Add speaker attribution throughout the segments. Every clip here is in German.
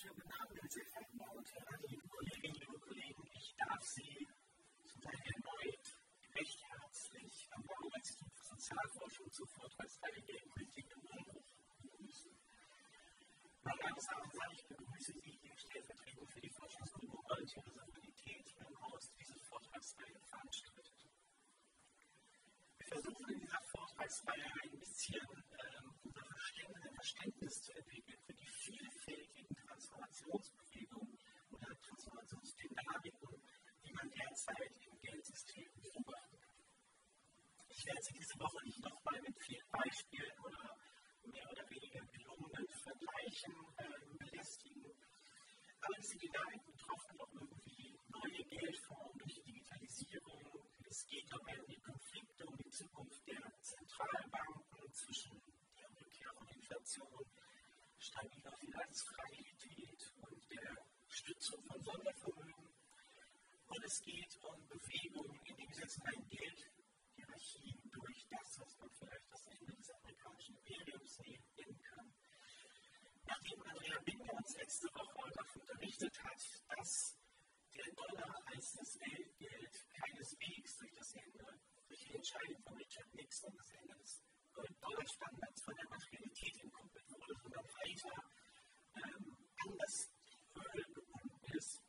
Speaker 1: sehr verehrte Damen und Herren, liebe Kolleginnen, liebe Kollegen. Ich darf Sie zum erneut recht herzlich am Bauinstitut für Sozialforschung zur Vortragsreihe Geldpolitik im Umbruch begrüßen. Mein Name ist Arne Sall, ich begrüße Sie hier stellvertretend für die Forschungsgruppe Orientierung Mobilität hier im Haus diese Vortragsreihe veranstaltet. Wir versuchen in dieser Vortragsreihe ein bisschen ähm, unser Verständnis, Verständnis zu entwickeln für die vielfältigen Transformationsbewegungen oder Transformationsdynamiken, die man derzeit im Geldsystem beobachten kann. Ich werde Sie diese Woche nicht nochmal mit vielen Beispielen oder mehr oder weniger gelungenen Vergleichen äh, belästigen, aber diese Dynamiken betroffen doch irgendwie neue Geldformen durch die Digitalisierung. Es geht um die Konflikte, um die Zukunft der Zentralbanken zwischen Inflation, stabiler Finanzfragilität und der Stützung von Sondervermögen. Und es geht um Bewegungen in dem Sinne ein Geldhierarchien durch das, was man vielleicht das Ende des amerikanischen Imperiums nennen kann. Nachdem Andrea Binder uns letzte Woche davon unterrichtet hat, dass der Dollar als das Weltgeld keineswegs durch das Ende, durch die Entscheidung von Richard Nixon das Ende des Dollarstandards von der Materialität entkoppelt wurde, sondern weiter ähm, an das Öl gebunden ist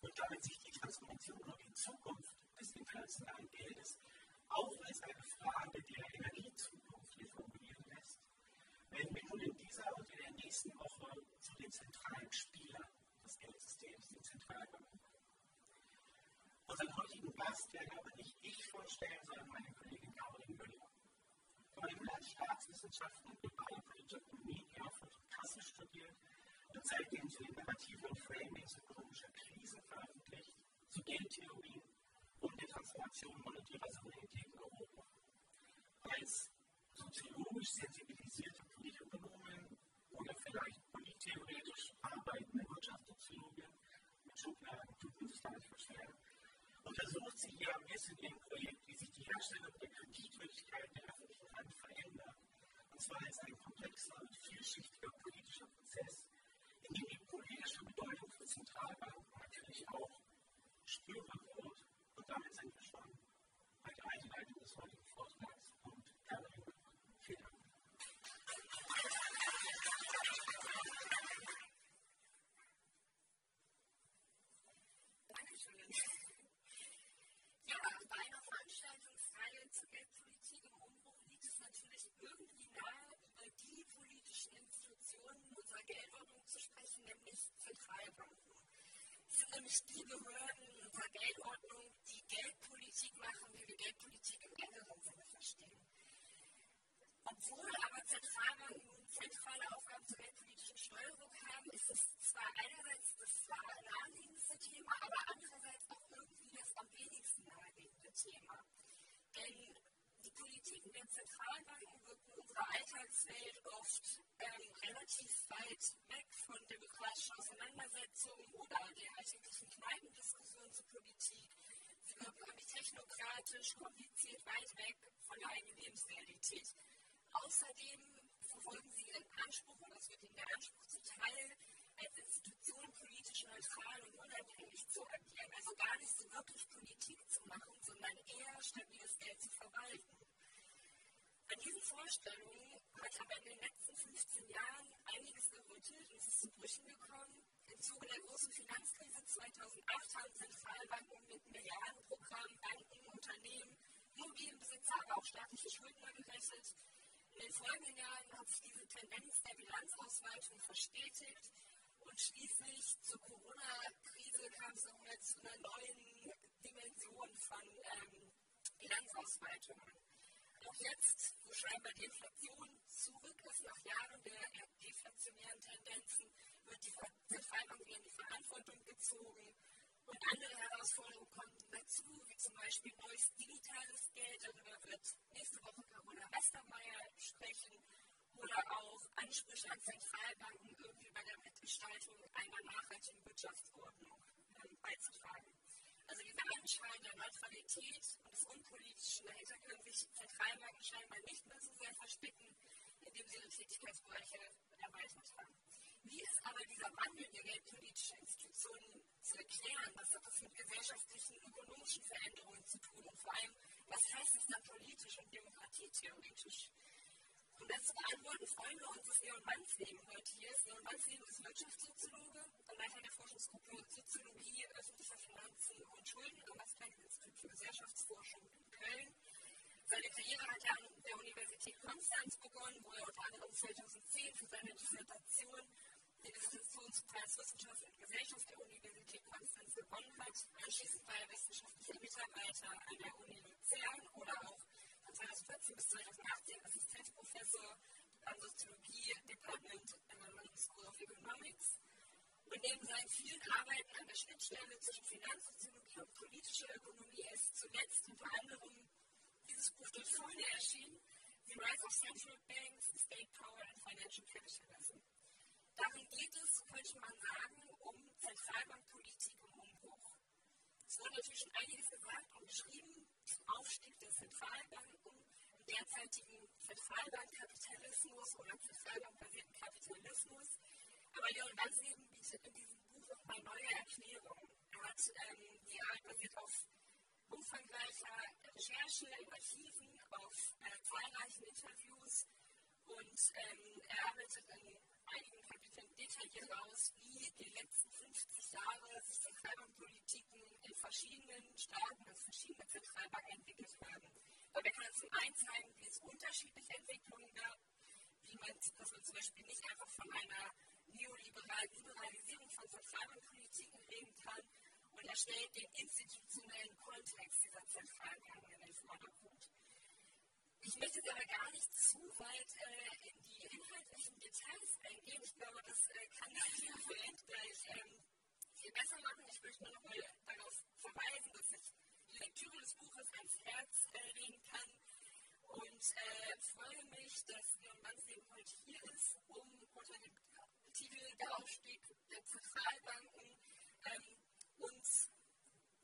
Speaker 1: und damit sich die Transformation und die Zukunft des internationalen Geldes auch als eine Frage der Energiezukunft hier formulieren lässt, werden wir nun in dieser und in der nächsten Woche zu den zentralen Spielern des Geldsystems, den Zentralbanken. Unseren heutigen Gast werde aber nicht ich vorstellen, sondern meine Kollegin Caroline Müller. Hat Staatswissenschaften und globale politische Ökonomie in Erfurt und Kassel studiert und seitdem zu und Framings ökonomischer Krisen veröffentlicht, zu Geldtheorien und der Transformation monetärer Souveränität in Europa. Als soziologisch sensibilisierte Politökonomin oder vielleicht polittheoretisch arbeitende Wirtschaftssoziologin mit Schubladen tut sich gar nicht verstehen, untersucht sie hier am in ihrem Projekt, wie sich die Herstellung der Kreditwürdigkeit der öffentlichen Hand verändert. Und zwar als ein komplexer und vielschichtiger politischer Prozess, in dem die politische Bedeutung für Zentralbanken natürlich auch spürbar wird. Und damit sind wir schon bei der Einleitung des heutigen Vortrags und Caroline. Vielen Dank.
Speaker 2: Dankeschön. Ja, bei einer Veranstaltungsreihe zur Geldpolitik im Umbruch liegt es natürlich irgendwie nahe, über die politischen Institutionen unserer Geldordnung zu sprechen, nämlich Zentralbanken. Es sind nämlich die Behörden unserer Geldordnung, die Geldpolitik machen, wie wir Geldpolitik im engeren Sinne verstehen. Obwohl aber Zentralbanken zentrale Aufgaben zur geldpolitischen Steuerung haben, ist es zwar einerseits das naheliegendste Thema, aber andererseits auch irgendwie das am wenigsten naheliegende Thema. Denn die Politiken der Zentralbanken wirken unserer Alltagswelt oft ähm, relativ weit weg von demokratischen Auseinandersetzungen oder der alltäglichen Kneipendiskussion zur Politik. Sie wirken nämlich technokratisch, kompliziert, weit weg von der eigenen Lebensrealität. Außerdem verfolgen sie ihren Anspruch, und das wird ihnen der Anspruch zuteil, als Institution politisch neutral und unabhängig zu agieren. Also gar nicht so wirklich Politik zu machen, sondern eher stabiles Geld zu verwalten. An diesen Vorstellungen hat aber in den letzten 15 Jahren einiges gerüttelt und es ist zu Brüchen gekommen. Im Zuge der großen Finanzkrise 2008 haben Zentralbanken mit Milliardenprogrammen Banken, Unternehmen, Immobilienbesitzer, aber auch staatliche Schuldner gerettet. In den folgenden Jahren hat sich diese Tendenz der Bilanzausweitung verstetigt und schließlich zur Corona-Krise kam es nochmal zu einer neuen Dimension von ähm, Bilanzausweitungen. Auch jetzt, wo scheinbar die Inflation zurück ist nach Jahren der deflationären Tendenzen, wird die Zentralbank wieder in die Verantwortung gezogen. Und andere Herausforderungen kommen dazu, wie zum Beispiel neues digitales Geld. Darüber wird nächste Woche Carola Westermeier sprechen. Oder auch Ansprüche an Zentralbanken, irgendwie bei der Mitgestaltung einer nachhaltigen Wirtschaftsordnung ähm, beizutragen. Also diese Anschauung der Neutralität und des Unpolitischen, dahinter können sich Zentralbanken scheinbar nicht mehr so sehr verstecken, indem sie ihre Tätigkeitsbereiche erweitert haben. Wie ist aber diese dieser Wandel der geldpolitischen Institutionen zu erklären, was hat das mit gesellschaftlichen, ökonomischen Veränderungen zu tun und vor allem, was heißt es dann politisch und demokratietheoretisch? Um das zu beantworten, freuen wir uns, dass Leon Mansleben heute hier ist. Leon Mansleben ist Wirtschaftssoziologe und Leiter der Forschungsgruppe Soziologie öffentlicher Finanzen und Schulden am Max-Planck-Institut für Gesellschaftsforschung in Köln. Seine Karriere hat er an der Universität Konstanz begonnen, wo er unter anderem 2010 für seine Dissertation den Dissertationspreis Wissenschaft und Gesellschaft der Universität Konstanz gewonnen hat. Anschließend war er wissenschaftlicher Mitarbeiter an der Uni Luzern oder auch 2014 bis 2018 Assistenzprofessor am Soziologie-Department an der London School of Economics. Und neben seinen vielen Arbeiten an der Schnittstelle zwischen Finanzsoziologie und politischer Ökonomie ist zuletzt unter anderem dieses Buch dort vorne erschienen, The Rise of Central Banks, State Power and Financial Capitalism. Darin geht es, könnte man sagen, um Zentralbankpolitik im Umbruch. Es wurde natürlich schon einiges gesagt und geschrieben zum Aufstieg der Zentralbanken, im derzeitigen Zentralbankkapitalismus oder zentralbankbasierten Kapitalismus. Aber Leon Gansleben bietet in diesem Buch nochmal neue Erklärungen. Er hat ähm, die Arbeit basiert auf umfangreicher Recherche in Archiven, auf äh, zahlreichen Interviews und ähm, er arbeitet in einigen Kapiteln detailliert aus, wie die letzten 50 Jahre sich Zentralbankpolitiken in verschiedenen Staaten, Zentralbanken entwickelt haben. Dabei kann er zum einen zeigen, wie es unterschiedliche Entwicklungen gab, wie man, dass man zum Beispiel nicht einfach von einer neoliberalen Liberalisierung von Zentralbankpolitiken reden kann, und er stellt den institutionellen Kontext dieser Zentralbanken in den Vordergrund. Ich möchte jetzt aber gar nicht zu weit äh, in die inhaltlichen Details eingehen. Ich glaube, das äh, kann der Referent gleich ähm, viel besser machen. Ich möchte nur noch mal darauf verweisen, dass ich Lektüre des Buches ans Herz äh, legen kann und äh, freue mich, dass Leon Mansleben heute hier ist, um unter dem Titel Der Aufstieg der Zentralbanken ähm, uns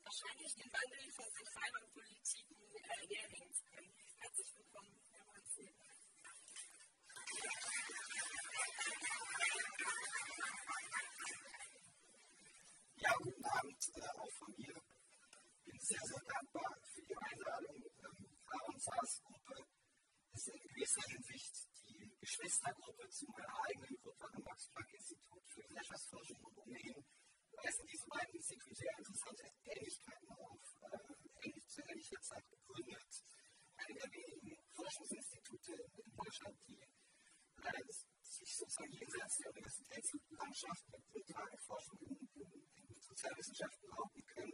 Speaker 2: wahrscheinlich den Wandel von Zentralbankpolitiken äh, näherlegen zu können. Herzlich willkommen, Herr Manzi.
Speaker 3: Sehr, sehr dankbar für die Einladung. Ähm, Aaron Saas Gruppe ist in gewisser Hinsicht die Geschwistergruppe zu meiner eigenen Gruppe am Max-Planck-Institut für Gesellschaftsforschung und ohnehin weisen diese beiden Institute sehr interessante Ähnlichkeiten auf. Äh, ähnlich zu ähnlicher Zeit gegründet. Eine der wenigen Forschungsinstitute in Deutschland, die sich sozusagen jenseits der Universitätslandschaft mit Grundlagenforschung in, in, in Sozialwissenschaften behaupten können.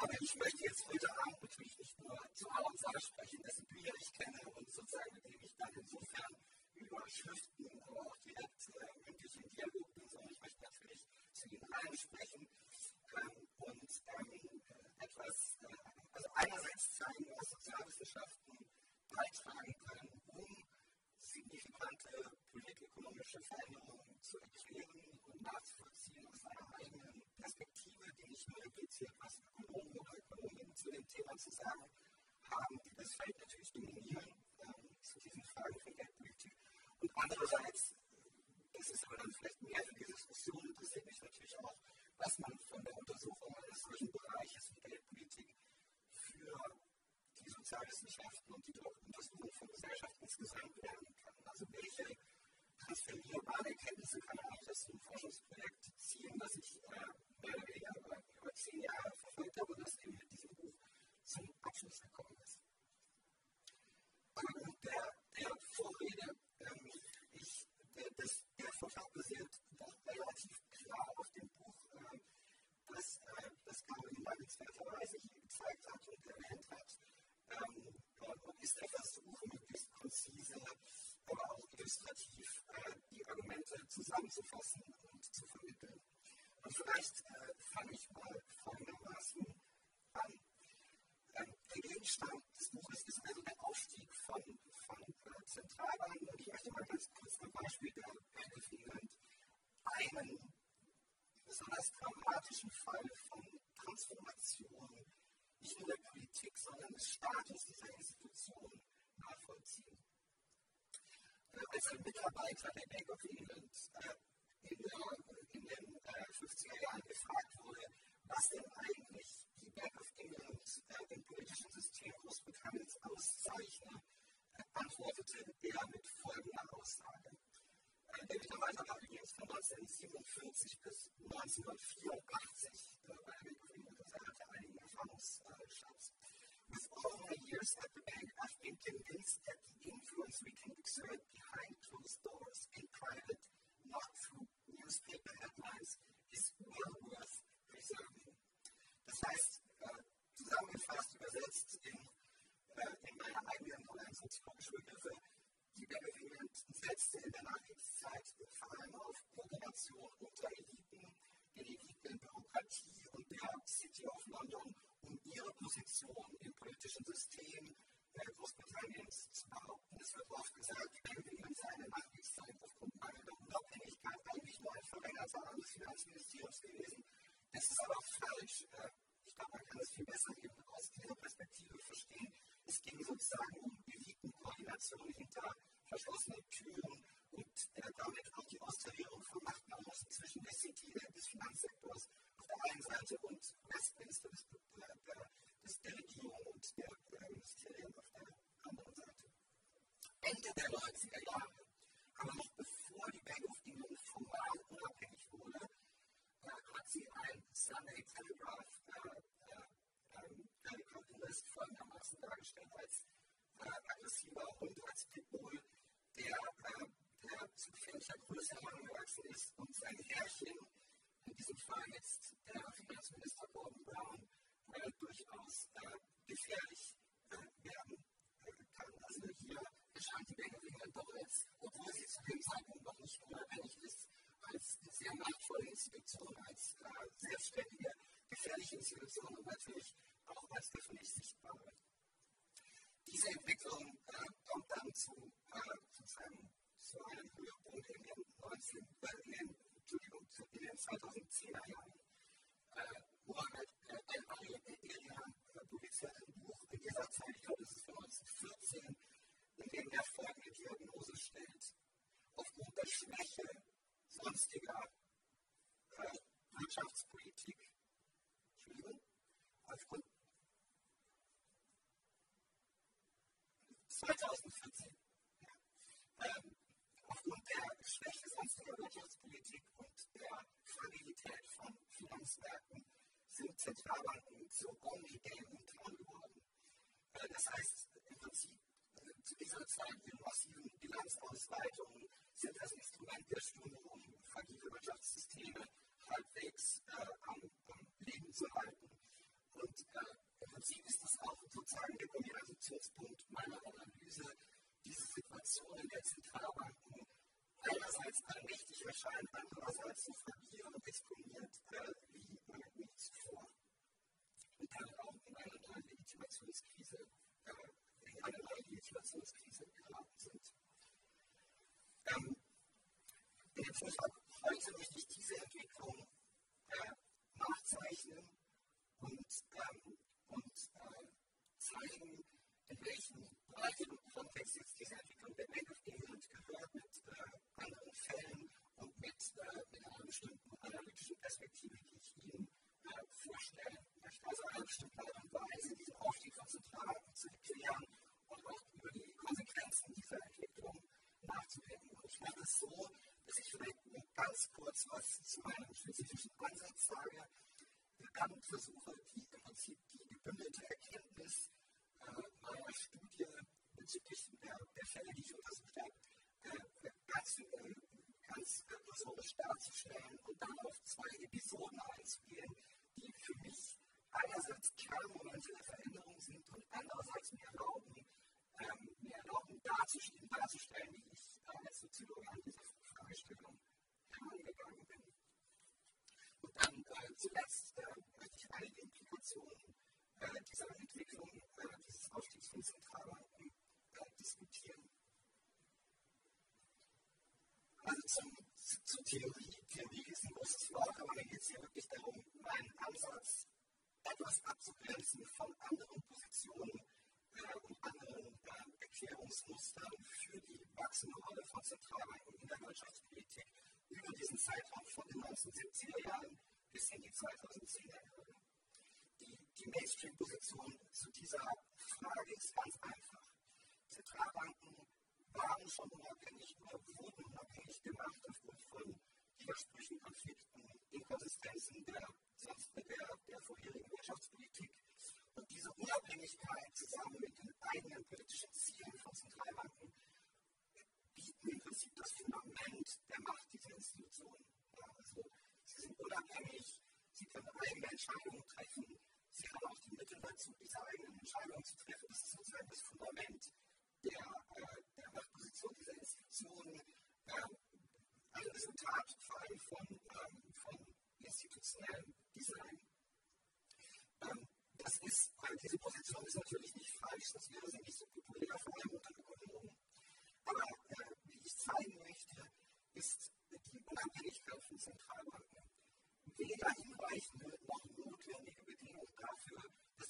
Speaker 3: Aber ich möchte jetzt heute Abend natürlich nicht nur zu Alan sprechen, dessen Bücher ich kenne und sozusagen mit dem ich dann insofern über Schriften, aber auch direkt äh, mündlich in Dialog bin, sondern ich möchte natürlich zu Ihnen allen sprechen ähm, und ähm, etwas, äh, also einerseits zeigen, was Sozialwissenschaften beitragen können, um signifikante politökonomische Veränderungen zu erklären und nachzuvollziehen aus einer eigenen Perspektive, die nicht nur impliziert, was Ökonomen oder Ökonominnen zu dem Thema zu sagen haben, die das Feld natürlich dominieren ähm, zu diesen Fragen von Geldpolitik. Und andererseits das ist aber dann vielleicht mehr für die Diskussion, interessiert mich natürlich auch, was man von der Untersuchung eines solchen Bereiches wie Geldpolitik für die Sozialwissenschaften und die Untersuchung von Gesellschaft insgesamt lernen kann. Also welche transferierbaren Erkenntnisse kann man aus einem Forschungsprojekt ziehen, das ich äh, mehr oder weniger über, über zehn Jahre verfolgt habe und das eben mit diesem Buch zum Abschluss gekommen ist. Und der, der Vorrede, ähm, ich, der, das der Vortrag basiert doch relativ klar auf dem Buch, äh, das, äh, das Dankenswerterweise hier gezeigt hat und erwähnt hat. Ähm, und ist der Versuch, möglichst konzise, aber auch illustrativ äh, die Argumente zusammenzufassen und zu vermitteln. Und vielleicht äh, fange ich mal folgendermaßen an. Ähm, der Gegenstand des Buches ist also der Aufstieg von, von äh, Zentralbanken. Und ich möchte mal ganz kurz ein Beispiel der England einen besonders dramatischen Fall von Transformation nicht nur der Politik, sondern des Status dieser Institution nachvollziehen. Äh, als ein Mitarbeiter der Bank of England äh, in, in den äh, 50er Jahren gefragt wurde, was denn eigentlich die Bank of England im politischen System Großbritanniens auszeichne, antwortete er mit folgender Aussage. Der Mitarbeiter war übrigens von 1947 bis 1984 bei of England, also er hatte einigen Erfahrungsschatz. With all my years at the bank, I've been convinced that the influence we can exert behind closed doors in private, not through newspaper headlines, is well worth preserving. Das heißt, äh, zusammengefasst, übersetzt in, äh, in meiner eigenen oder soziologischen Begriffe, die England setzte in der Nachkriegszeit vor allem auf Kooperation unter Eliten, den Eliten, Bürokratie und der City of London um ihre Position im politischen System Großbritanniens zu behaupten. Es wird oft gesagt, die Bank sei eine Nachkriegszeit aufgrund mangelnder Unabhängigkeit eigentlich nur ein verlängerter Arm des Finanzministeriums gewesen. Das ist aber falsch. Ich glaube, man kann es viel besser eben aus dieser Perspektive verstehen. Es ging sozusagen um Elitenkoordination hinter verschlossenen Türen und damit auch die Austarierung von Machtbalanzen zwischen der City des Finanzsektors auf der einen Seite und Westminster des des der Regierung und der Ministerien auf der anderen Seite. Ende der 90er Jahre, aber noch bevor die Bank of England formal unabhängig wurde, hat sie ein Sunday Telegraph Telegraph Invest folgendermaßen dargestellt als aggressiver Hund, als Pitbull, der, der zu gefährlicher Größe herangewachsen ist und sein Herrchen, in diesem Fall jetzt der Finanzminister Gordon Brown, äh, durchaus äh, gefährlich äh, werden kann. Also hier erscheint die England doch als, obwohl sie zu dem Zeitpunkt noch nicht unabhängig ist, als sehr machtvolle Institution, als selbstständige, gefährliche Institution und natürlich auch als öffentlich sichtbare. Diese Entwicklung kommt dann zu, sozusagen zu einem Höhepunkt in den, 19, in den, Entschuldigung, in den 2010er Jahren. Mohammed El-Ali-Elian publiziert ein Buch in dieser Zeit, ich glaube, es ist von 1914, in dem er folgende Diagnose stellt. Aufgrund der Schwäche sonstiger äh, Wirtschaftspolitik, Entschuldigung, aufgrund 2014, ja, ähm, aufgrund der Schwäche sonstiger Wirtschaftspolitik und der Fragilität von Finanzmärkten sind Zentralbanken in Town geworden. Das heißt, im Prinzip zu dieser Zeit in massiven Bilanzausweitungen sind das Instrument der Stunde, um fragile Wirtschaftssysteme halbwegs äh, am, am, Leben zu halten. Und äh, im Prinzip ist das auch sozusagen der Kombinationspunkt meiner Analyse, diese Situation in der Zentralbanken einerseits allmächtig erscheinen, andererseits fragil und exponiert äh, wie und damit auch in eine neue Legitimationskrise, äh, in eine neue Legitimationskrise geraten sind. Ähm, in dem Vortrag heute möchte ich diese Entwicklung äh, nachzeichnen und, ähm, und äh, zeigen, in welchem breiten Kontext jetzt diese Entwicklung der England gehört, mit äh, anderen Fällen und mit, äh, mit einer bestimmten analytischen Perspektive, die ich Ihnen vorstellen möchte. Also eine bestimmte Art und Weise, diesen Aufstieg von Zentralbanken zu erklären und auch über die Konsequenzen dieser Entwicklung nachzudenken. Und ich mache es so, dass ich vielleicht nur ganz kurz was zu meinem spezifischen Ansatz sage, dann versuche, die im Prinzip die gebündelte Erkenntnis äh, meiner Studie bezüglich der, der Fälle, die ich untersucht habe, äh, ganz, äh, ganz prosorisch darzustellen und dann auf zwei Episoden einzugehen, die für mich einerseits Kernmomente der Veränderung sind und andererseits mir erlauben, ähm, mir erlauben darzustellen, darzustellen, wie ich äh, als Soziologe an diese Fragestellung herangegangen bin. Und dann äh, zuletzt äh, möchte ich einige Implikationen äh, dieser Entwicklung, äh, dieses Aufstiegs von Zentralbanken äh, diskutieren. Also zum, zur Theorie. Theorie ist ein großes Wort, aber mir geht es hier wirklich darum, meinen Ansatz etwas abzugrenzen von anderen Positionen äh, und anderen äh, Erklärungsmustern für die wachsende Rolle von Zentralbanken in der Wirtschaftspolitik über diesen Zeitraum von den 1970er Jahren bis in die 2010er Jahre. Die Mainstream-Position zu dieser Frage ist ganz einfach. Zentralbanken waren schon unabhängig oder wurden unabhängig gemacht aufgrund von Widersprüchen, Konflikten, Inkonsistenzen der, der, der vorherigen Wirtschaftspolitik. Und diese Unabhängigkeit zusammen mit den eigenen politischen Zielen von Zentralbanken bieten im Prinzip das Fundament der Macht dieser Institutionen. Ja, also sie sind unabhängig, sie können eigene Entscheidungen treffen, sie haben auch die Mittel dazu, diese eigenen Entscheidungen zu treffen. Das ist sozusagen das Fundament der, äh, der Machtposition dieser Institutionen. Äh, ein Resultat vor allem von, ähm, von institutionellem Design. Ähm, das ist, diese Position ist natürlich nicht falsch, das wäre sie nicht so populär, vor allem unter Ökonomen. Aber äh, wie ich zeigen möchte, ist die Unabhängigkeit von Zentralbanken weder hinreichende noch notwendige Bedingung dafür, dass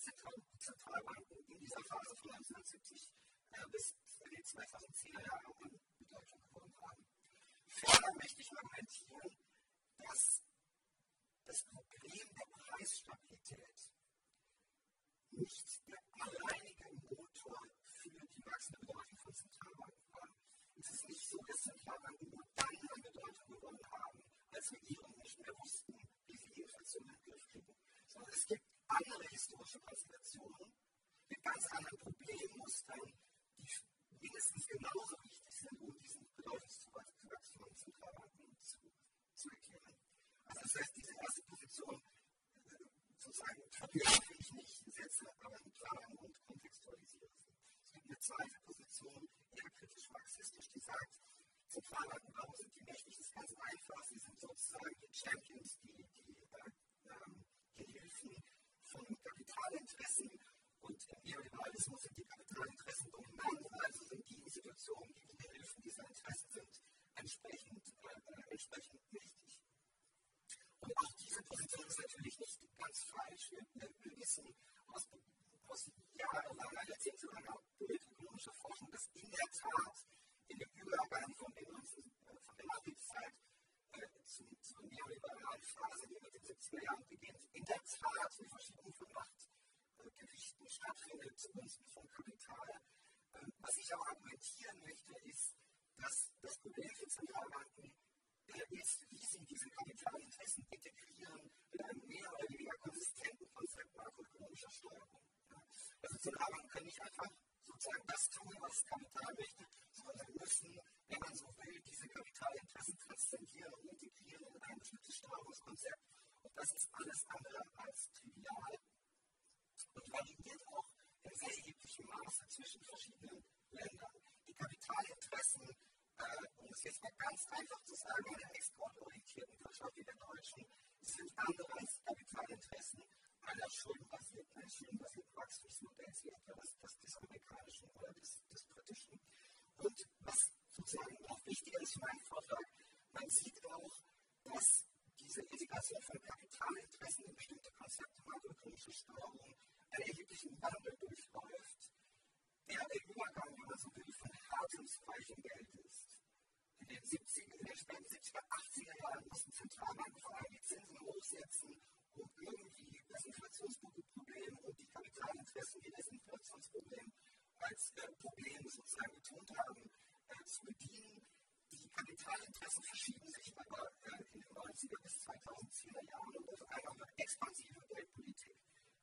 Speaker 3: Zentralbanken in dieser Phase von 1970 äh, bis in die 2010er Jahre an Bedeutung gewonnen haben. Ferner möchte ich argumentieren, dass das Problem der Preisstabilität nicht der alleinige Motor für die wachsende Bedeutung von Zentralbanken war. Es ist nicht so, dass Zentralbanken nur dann an Bedeutung gewonnen haben, als Regierungen nicht mehr wussten, wie sie die Inflation in den Griff kriegen, sondern es gibt andere historische Konstellationen mit ganz anderen Problemmustern, die mindestens genauso wichtig sind, um diesen Bedeutungszuwachs von Zentralbanken zu, zu erklären. Also das heißt, diese erste Position sozusagen verwerfe ich nicht, setze aber in Klammern und kontextualisiere sie. Es gibt eine zweite Position, eher kritisch-marxistisch, die sagt, Zentralbanken, warum sind die mächtig? Das ist ganz einfach. Sie sind sozusagen die Champions, die, die, äh, ähm, die von Kapitalinteressen und im Neoliberalismus sind die Kapitalinteressen dominant, also sind die Institutionen, die die Hilfen dieser Interessen sind, entsprechend, äh, entsprechend wichtig. Und auch diese Position ist natürlich nicht ganz Die mit den 70er Jahren beginnt, in der Tat eine Verschiebung von Machtgewichten äh, stattfindet zugunsten von Kapital. Ähm, was ich auch argumentieren möchte, ist, dass das Problem für Zentralbanken äh, ist, wie sie diese Kapitalinteressen integrieren mit einem mehr oder weniger konsistenten Konzept makroökonomischer Steuerung. Ja. Also Zentralbanken können nicht einfach sozusagen das tun, was Kapital möchte, sondern müssen wenn man so will, diese Kapitalinteressen transzendieren und integrieren in ein bestimmtes Steuerungskonzept. Und das ist alles andere als trivial und variiert auch in sehr erheblichem Maße zwischen verschiedenen Ländern. Die Kapitalinteressen äh, um es jetzt mal ganz einfach zu sagen, einer exportorientierten Wirtschaft wie der deutschen, sind andere als Kapitalinteressen einer schuldenbasierten, eines schuldenbasierten Wachstumsmodells wie etwa des amerikanischen oder des britischen. Und was sozusagen noch wichtiger ist für meinen Vortrag, man sieht auch, dass diese Integration von Kapitalinteressen in bestimmte Konzepte makroökonomischer Steuerung einen erheblichen Wandel durchläuft, der der Übergang, wenn man so will, von hartem weichen Geld ist. In den 70er, in den späten 70er, 80er Jahren mussten Zentralbanken vor allem die Zinsen hochsetzen, um irgendwie das Inflationsproblem und die Kapitalinteressen, die das Inflationsproblem als äh, Problem sozusagen betont haben, zu bedienen. Die Kapitalinteressen verschieben sich aber äh, in den 90er bis 2010er Jahren und auf einmal expansive Geldpolitik,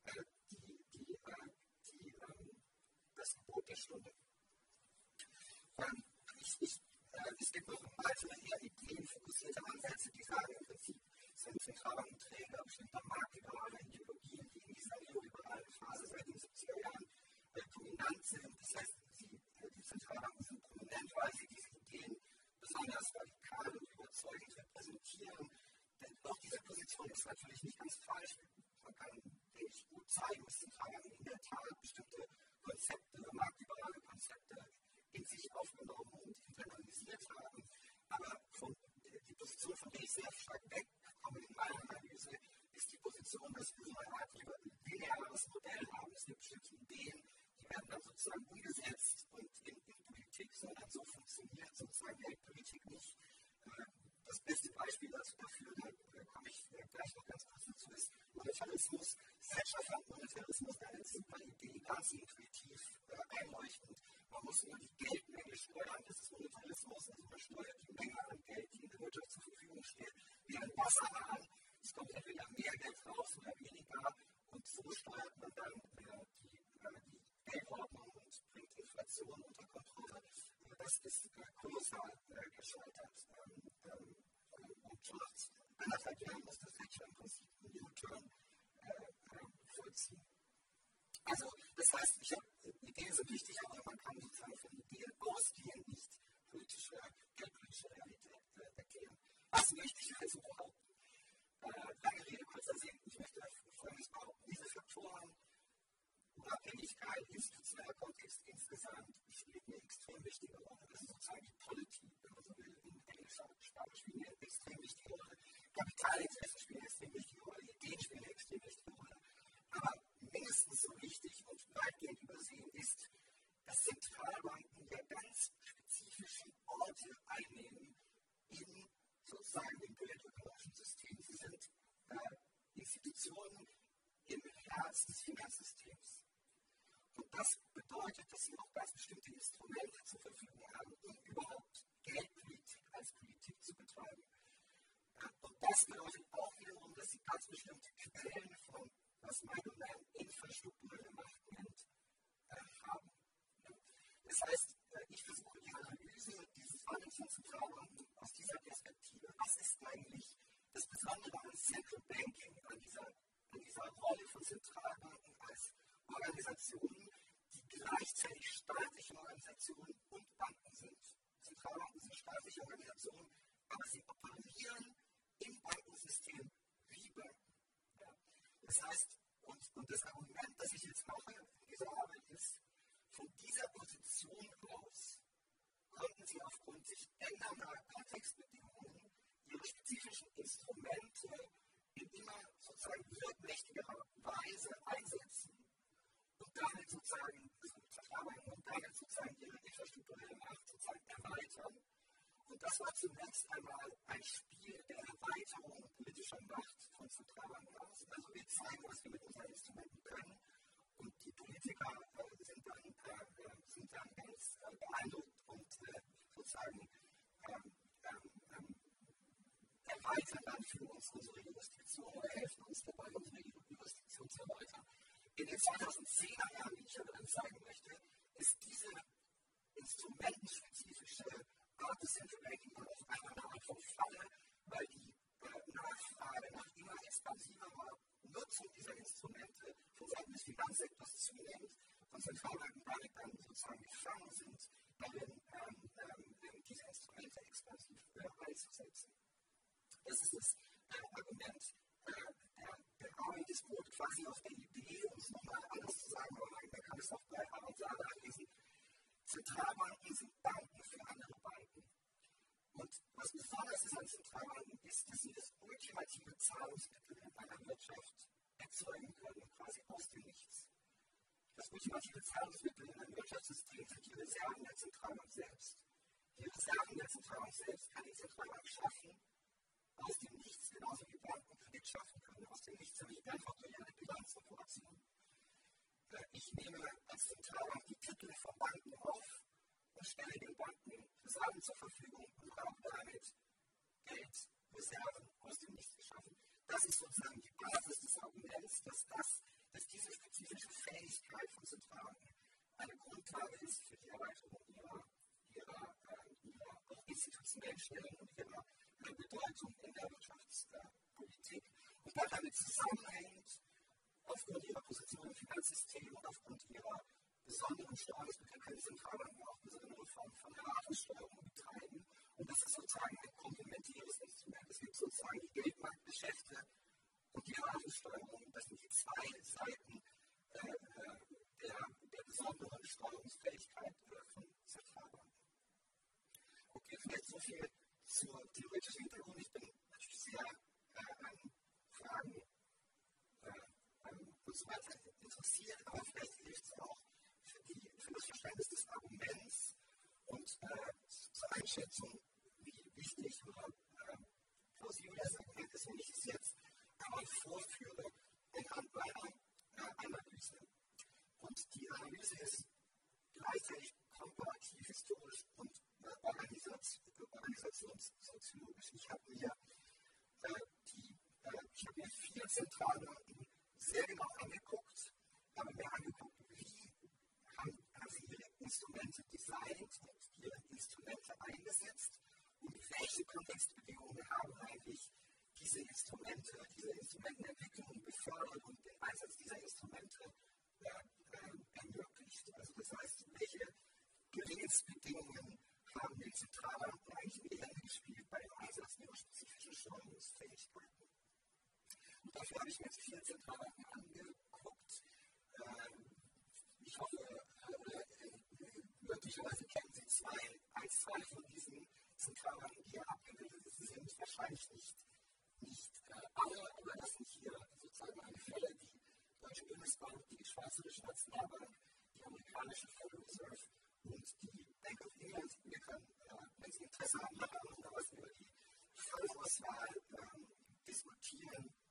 Speaker 3: äh, die, die, äh, die ähm, das Gebot der Stunde. Ähm, ich, ich, es gibt noch weitere eher ideenfokussierte Ansätze, die sagen im Prinzip, sind zentralen Träger bestimmter marktliberale Ideologien, die in dieser neoliberalen Phase seit den 70er Jahren dominant sind. Das heißt, äh, die Zentralbanken sind prominent, weil sie diese Ideen besonders radikal und überzeugend repräsentieren. Denn auch diese Position ist natürlich nicht ganz falsch. Man kann, denke ich, gut zeigen, dass Zentralbanken in der Tat bestimmte Konzepte, marktliberale Konzepte in sich aufgenommen und internalisiert haben. Aber von, die Position, von der ich sehr stark wegkomme in meiner Analyse, ist die Position, dass wir so eine Art lineares Modell haben. Es gibt bestimmte Ideen, werden dann sozusagen umgesetzt. Und in, in Politik soll das so funktioniert, sozusagen Geldpolitik nicht. Ähm, das beste Beispiel dazu dafür, da komme ich gleich noch ganz kurz dazu, ist Monetarismus. Thatcher fand Monetarismus eine super Idee, ganz intuitiv, äh, einleuchtend. Man muss nur die Geldmenge steuern, das ist Monetarismus, also man steuert die Menge an Geld, die in der Wirtschaft zur Verfügung steht, während Wasser an. Es kommt entweder mehr Geld raus oder weniger und so steuert man dann äh, die, äh, die Geldordnung und bringt Inflation unter Kontrolle. Das ist äh, kolossal äh, gescheitert. Ähm, ähm, und schon nach anderthalb Jahren muss das Thatcher im Prinzip einen U-Turn vollziehen. Also, das heißt, ich habe Ideen sind wichtig, aber man kann sozusagen von Ideen ausgehend nicht politische, geldpolitische Realität äh, erklären. Was möchte ich also behaupten? Äh, lange Rede, kurzer Sinn. Ich möchte Folgendes behaupten. Diese Faktoren, Unabhängigkeit, institutioneller Kontext insgesamt, spielen eine extrem wichtige Rolle. Das ist sozusagen die Politik, wenn man so will, in englischer Sprache, spielen eine extrem wichtige Rolle. Kapitalinteressen spielen eine extrem wichtige Rolle, Ideen spielen eine extrem wichtige Rolle. Aber mindestens so wichtig und weitgehend übersehen ist, dass Zentralbanken ja ganz spezifische Orte einnehmen in sozusagen dem geldökonomischen System. Sie sind äh, Institutionen im Herz des Finanzsystems. Und das bedeutet, dass sie auch ganz bestimmte Instrumente zur Verfügung haben, um überhaupt Geldpolitik als Politik zu betreiben. Und das bedeutet auch wiederum, dass sie ganz bestimmte Quellen von was Meidelmann infrastrukturelle Macht nennt, äh, haben. Das heißt, äh, ich versuche die Analyse dieses Wandels von Zentralbanken aus dieser Perspektive. Was ist eigentlich das Besondere an Central Banking, an dieser, an dieser Rolle von Zentralbanken als Organisationen, gleichzeitig staatliche Organisationen und Banken sind? Zentralbanken sind staatliche Organisationen, aber sie operieren im Bankensystem wie Banken. Das heißt, und, und das Argument, das ich jetzt mache in dieser Arbeit ist, von dieser Position aus konnten sie aufgrund sich ändernder Kontextbedingungen ihre spezifischen Instrumente in immer sozusagen wirkmächtigerer Weise einsetzen damit sozusagen, also und damit sozusagen ihre infrastrukturelle Macht sozusagen erweitern und das war zunächst einmal ein Spiel der Erweiterung politischer Macht von Zentralbanken aus. Also wir zeigen, was wir mit unseren Instrumenten können. Und die Politiker äh, sind, dann, äh, sind dann ganz äh, beeindruckt und sozusagen ähm, ähm, erweitern dann für uns unsere Jurisdiktion oder helfen uns dabei, unsere Jurisdiktion zu erweitern. In den 2010er Jahren, wie ich dann zeigen möchte, ist diese instrumentenspezifische Art des Central Banking auf einmal eine Art von Falle, weil die äh, Nachfrage nach immer expansiverer Nutzung dieser Instrumente von Seiten des Finanzsektors zunimmt und Zentralbanken damit dann sozusagen gefangen sind, darin ähm, ähm, diese Instrumente expansiv äh, einzusetzen. Das ist das äh, Argument äh, der, Arbeit ist beruht quasi auf der Idee, um es nochmal anders zu sagen, aber man kann es auch bei Aaron Saar nachlesen, Zentralbanken sind Banken für andere Banken. Und was besonders ist an Zentralbanken, ist, dass sie das ultimative Zahlungsmittel in einer Wirtschaft erzeugen können, quasi aus dem Nichts. Das ultimative Zahlungsmittel in einem Wirtschaftssystem sind die Reserven der Zentralbank selbst. Die Reserven der Zentralbank selbst kann die Zentralbank schaffen, aus dem Nichts, genauso wie Banken Kredit schaffen können. Aus dem Nichts habe ich einfach durch Bilanzoperation ich nehme als Zentralbank die Titel von Banken auf und stelle den Banken Reserven zur Verfügung und habe damit Geld, Reserven aus dem Nichts geschaffen. Das ist sozusagen die Basis des Arguments, dass, das, dass diese spezifische Fähigkeit von Zentralbanken eine Grundlage ist für die Erweiterung ihrer, ihrer, äh, ihrer auch institutionellen Stellung und ihrer Bedeutung in der Wirtschaftspolitik. Und damit zusammenhängt, aufgrund ihrer Position im Finanzsystem und aufgrund ihrer besonderen Steuerungsmittel können Zentralbanken auch besondere Formen von Erwartungssteuerung betreiben. Und das ist sozusagen ein komplementäres Instrument. Es gibt sozusagen die Geldmarktgeschäfte und die Erwartungssteuerung. Das sind die zwei Seiten äh der, der besonderen Steuerungsfähigkeit äh, von Zentralbanken. Okay, vielleicht so viel zur theoretischen Hintergrund. Ich bin natürlich sehr äh, an Fragen weiter interessiert, aber vielleicht hilft es auch für, die, für das Verständnis des Arguments und äh, zur Einschätzung, wie wichtig oder äh, plausibel das Argument ist, wenn ich es jetzt einmal vorführe anhand meiner äh, Analyse. Und die Analyse ist gleichzeitig komparativ, historisch und äh, organisationssoziologisch. Ich habe mir äh, mir Zentralbanken sehr genau angeguckt, habe mir angeguckt, wie haben, haben sie ihre Instrumente designt und ihre Instrumente eingesetzt und welche Kontextbedingungen haben eigentlich diese Instrumente, diese Instrumentenentwicklung befördert und den Einsatz dieser Instrumente äh, äh, ermöglicht. Also das heißt, welche Gewinnsbedingungen haben die Zentralbanken eigentlich in die Hände gespielt bei dem Einsatz ihrer spezifischen Steuerungsfähigkeiten. Und dafür habe ich mir jetzt vier Zentralbanken angeguckt. Ähm, ich hoffe, äh, möglicherweise kennen Sie zwei, ein, zwei von diesen Zentralbanken, die hier abgebildet sind. Wahrscheinlich nicht, nicht äh, alle, aber das sind hier sozusagen eine Fälle, die Deutsche Bundesbank, die Schweizerische Nationalbank, die amerikanische Federal Reserve und die Bank of England. Wir können, äh, wenn Sie Interesse haben, noch was über die Fallauswahl ähm, diskutieren.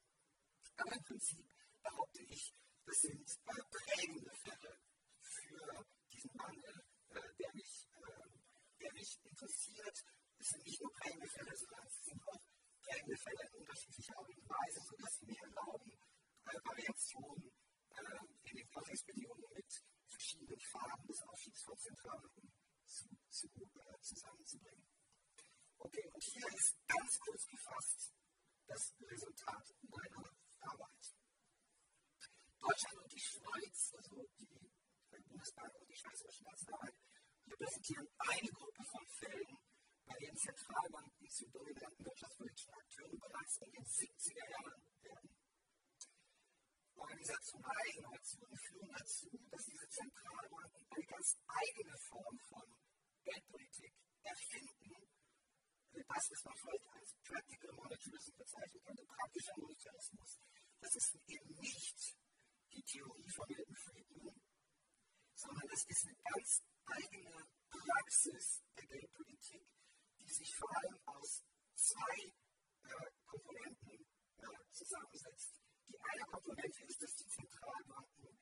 Speaker 3: Aber im Prinzip behaupte ich, das sind äh, prägende Fälle für diesen Wandel, äh, der, mich, äh, der mich interessiert. Es sind nicht nur prägende Fälle, sondern es sind auch prägende Fälle in unterschiedlicher Art und Weise, sodass sie mir erlauben, äh, Variationen äh, in den Kontextbedingungen mit verschiedenen Farben des Aufstiegs von Zentralbanken zu, zu, äh, zusammenzubringen. Okay, und hier ist ganz kurz gefasst das Resultat meiner Arbeit. Deutschland und die Schweiz, also die Bundesbank und die Schweizerische Nationalbank, repräsentieren eine Gruppe von Fällen, bei denen Zentralbanken zu dominanten wirtschaftspolitischen Akteuren bereits in den 70er Jahren werden. Organisationale Innovationen führen dazu, dass diese Zentralbanken eine ganz eigene Form von Geldpolitik erfinden, das, was man vielleicht als Practical Monetarism bezeichnen könnte, praktischer Monetarismus. Das ist eben nicht die Theorie von Milton Friedman, sondern es ist eine ganz eigene Praxis der Geldpolitik, die sich vor allem aus zwei äh, Komponenten äh, zusammensetzt. Die eine Komponente ist, dass die Zentralbanken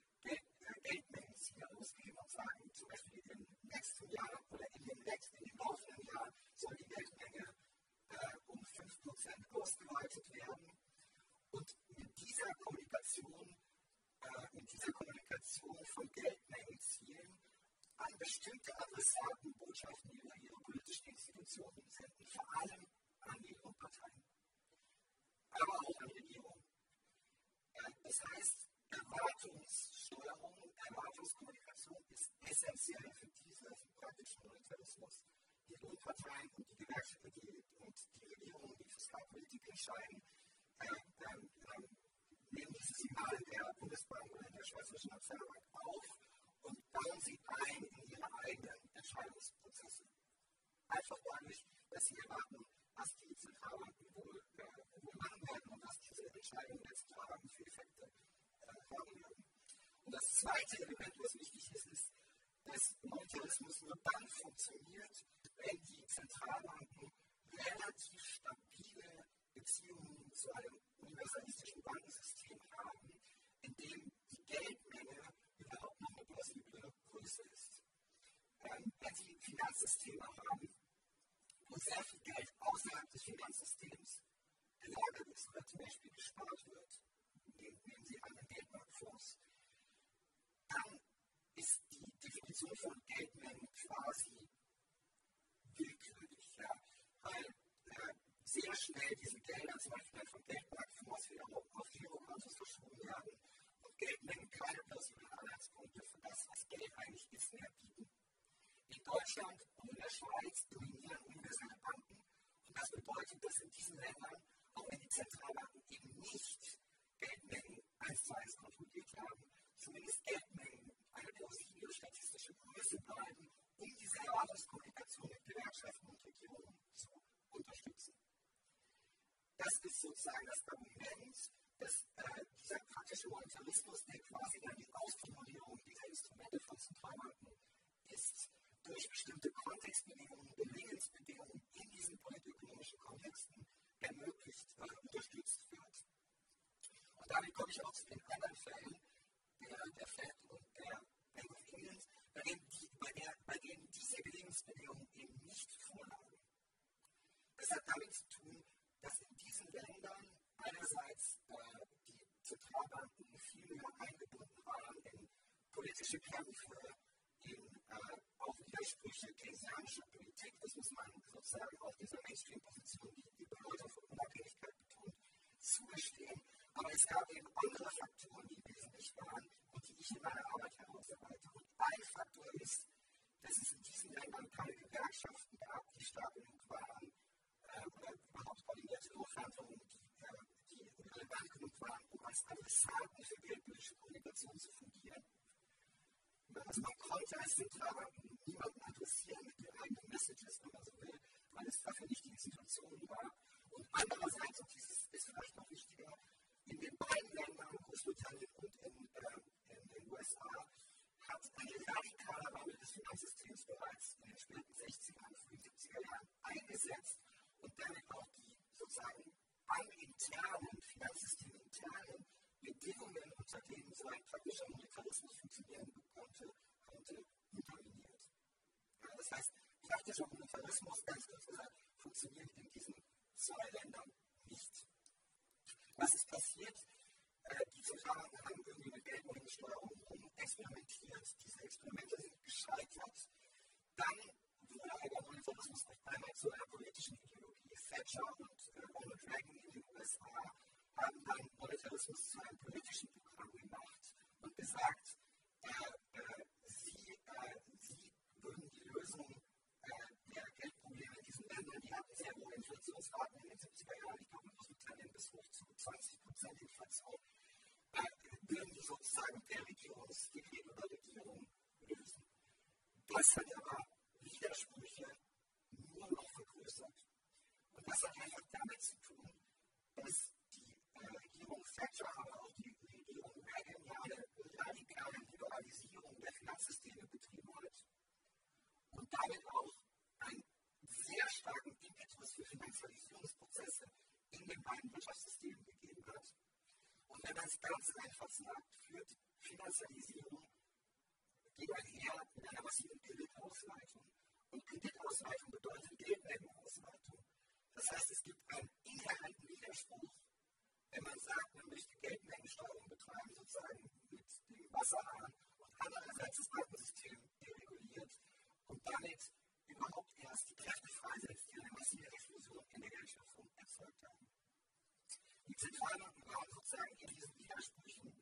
Speaker 3: Geld, Geldmengenziele ausgeben und sagen, zum Beispiel im nächsten Jahr oder in dem nächsten, in laufenden Jahr soll die Geldmenge äh, um 5% ausgeweitet werden. Und mit dieser Kommunikation, äh, mit dieser Kommunikation von Geldmengenzielen an bestimmte Adressaten Botschaften über ihre politischen Institutionen senden, vor allem an ihre Parteien, aber auch an Regierungen. Äh, das heißt, Erwartungssteuerung, Erwartungskommunikation ist essentiell für diesen praktischen Monetarismus die Lohnparteien und die Gewerkschaften und die Regierungen, die Fiskalpolitik entscheiden, äh, ähm, ähm, nehmen diese Signale der Bundesbank oder der Schweizerischen Nationalbank auf und bauen sie ein in ihre eigenen Entscheidungsprozesse. Einfach dadurch, dass sie erwarten, was die Zentralbanken wohl, äh, wohl machen werden und was diese Entscheidungen der Zentralbanken für Effekte werden. Und das zweite Element, was wichtig ist, ist, dass Monetarismus nur dann funktioniert, wenn die Zentralbanken relativ stabile Beziehungen zu einem universalistischen Bankensystem haben, in dem die Geldmenge überhaupt noch eine plausible Größe ist. Ähm, wenn Sie Finanzsysteme haben, wo sehr viel Geld außerhalb des Finanzsystems gelagert ist oder zum Beispiel gespart wird, nehmen Sie den Geldmarktfonds, dann ist die Definition von Geldmengen quasi willkürlich, ja, weil äh, sehr schnell diese Gelder zum Beispiel vom Geldmarktfonds wiederum auf Girokontos verschoben werden und Geldmengen keine plausiblen Anhaltspunkte für das, was Geld eigentlich ist, mehr bieten. In Deutschland und in der Schweiz dominieren universelle Banken und das bedeutet, dass in diesen Ländern, auch wenn die Zentralbanken eben nicht Geldmengen eins zu eins kontrolliert haben, zumindest Geldmengen eine plausible statistische Größe bleiben um diese Erwartungskommunikation mit Gewerkschaften und Regierungen zu unterstützen. Das ist sozusagen das Argument, dass äh, dieser praktische Monetarismus, der quasi dann die Ausformulierung dieser Instrumente von Zentralbanken ist, durch bestimmte Kontextbedingungen, Belingensbedingungen in diesen politökonomischen Kontexten ermöglicht, äh, unterstützt wird. Und damit komme ich auch zu den anderen Fällen, der, der FED und der Bank of England, bei denen, die, bei, der, bei denen diese Lebensbedingungen eben nicht vorlagen. Das hat damit zu tun, dass in diesen Ländern einerseits äh, primär eingebunden waren in politische Kämpfe, in äh, auch Widersprüche keynesianischer Politik. Das muss man sozusagen auch dieser Mainstream-Position, die die Bedeutung von Unabhängigkeit betont, zugestehen. Aber es gab eben andere Faktoren, die wesentlich waren und die ich in meiner Arbeit herausarbeite. Und ein Faktor ist, dass es in diesen Ländern keine Gewerkschaften gab, die stark genug waren, äh, oder überhaupt koordinierte Lohnverhandlungen, die, äh, die relevant genug waren, um als Adressaten für geldpolitische Kommunikation zu fungieren. Also man konnte als Zentraler niemanden adressieren mit den eigenen Messages, wenn man so will, weil es dafür nicht die Institution war. Und andererseits, und dieses ist vielleicht noch wichtiger, in den beiden Ländern, Großbritannien und in, äh, in den USA, hat ein radikaler Wandel des Finanzsystems bereits in den späten 60er, frühen 70er Jahren eingesetzt und damit auch die sozusagen bankinternen, finanzsysteminternen Bedingungen, unter denen so ein praktischer Monetarismus funktionieren konnte, konnte unterminiert. Ja, das heißt, praktischer Monetarismus, ganz kurz gesagt, funktioniert in diesen zwei Ländern nicht. Was ist passiert? Äh, die Zentralbanken haben irgendwie mit Geldmengensteuerung experimentiert. Diese Experimente sind gescheitert. Dann wurde aber Monetarismus auf einmal zu einer politischen Ideologie. Thatcher und äh, Ronald Reagan in den USA haben dann Monetarismus zu einem politischen Programm gemacht und gesagt, äh, äh, sie, äh, sie würden die Lösung äh, der Geldprobleme in die hatten sehr hohe Inflationsraten in den 70er Jahren, ich glaube Großbritannien bis hoch zu 20 Prozent Inflation, äh, würden die sozusagen per Regierungsdekret oder Regierung lösen. Das hat aber Widersprüche nur noch vergrößert. Und das hat einfach damit zu tun, dass Regierung Thatcher, aber auch die Regierung Reagan ja eine radikale Liberalisierung der Finanzsysteme betrieben hat und damit auch einen sehr starken Impetus für Finanzialisierungsprozesse in den beiden Wirtschaftssystemen gegeben hat. Und wenn man es ganz einfach sagt, führt Finanzialisierung geht einher mit einer massiven Kreditausweitung. Und Kreditausweitung bedeutet Geldmengenausweitung. Das heißt, es gibt einen inhärenten Widerspruch wenn man sagt, man möchte Geldmengensteuerung betreiben, sozusagen mit dem Wasserhahn und andererseits das Bankensystem dereguliert und damit überhaupt erst die Kräfte freisetzt, die eine massive Explosion in der Geldschöpfung erzeugt haben. Die Zentralbanken waren sozusagen in diesen Widersprüchen,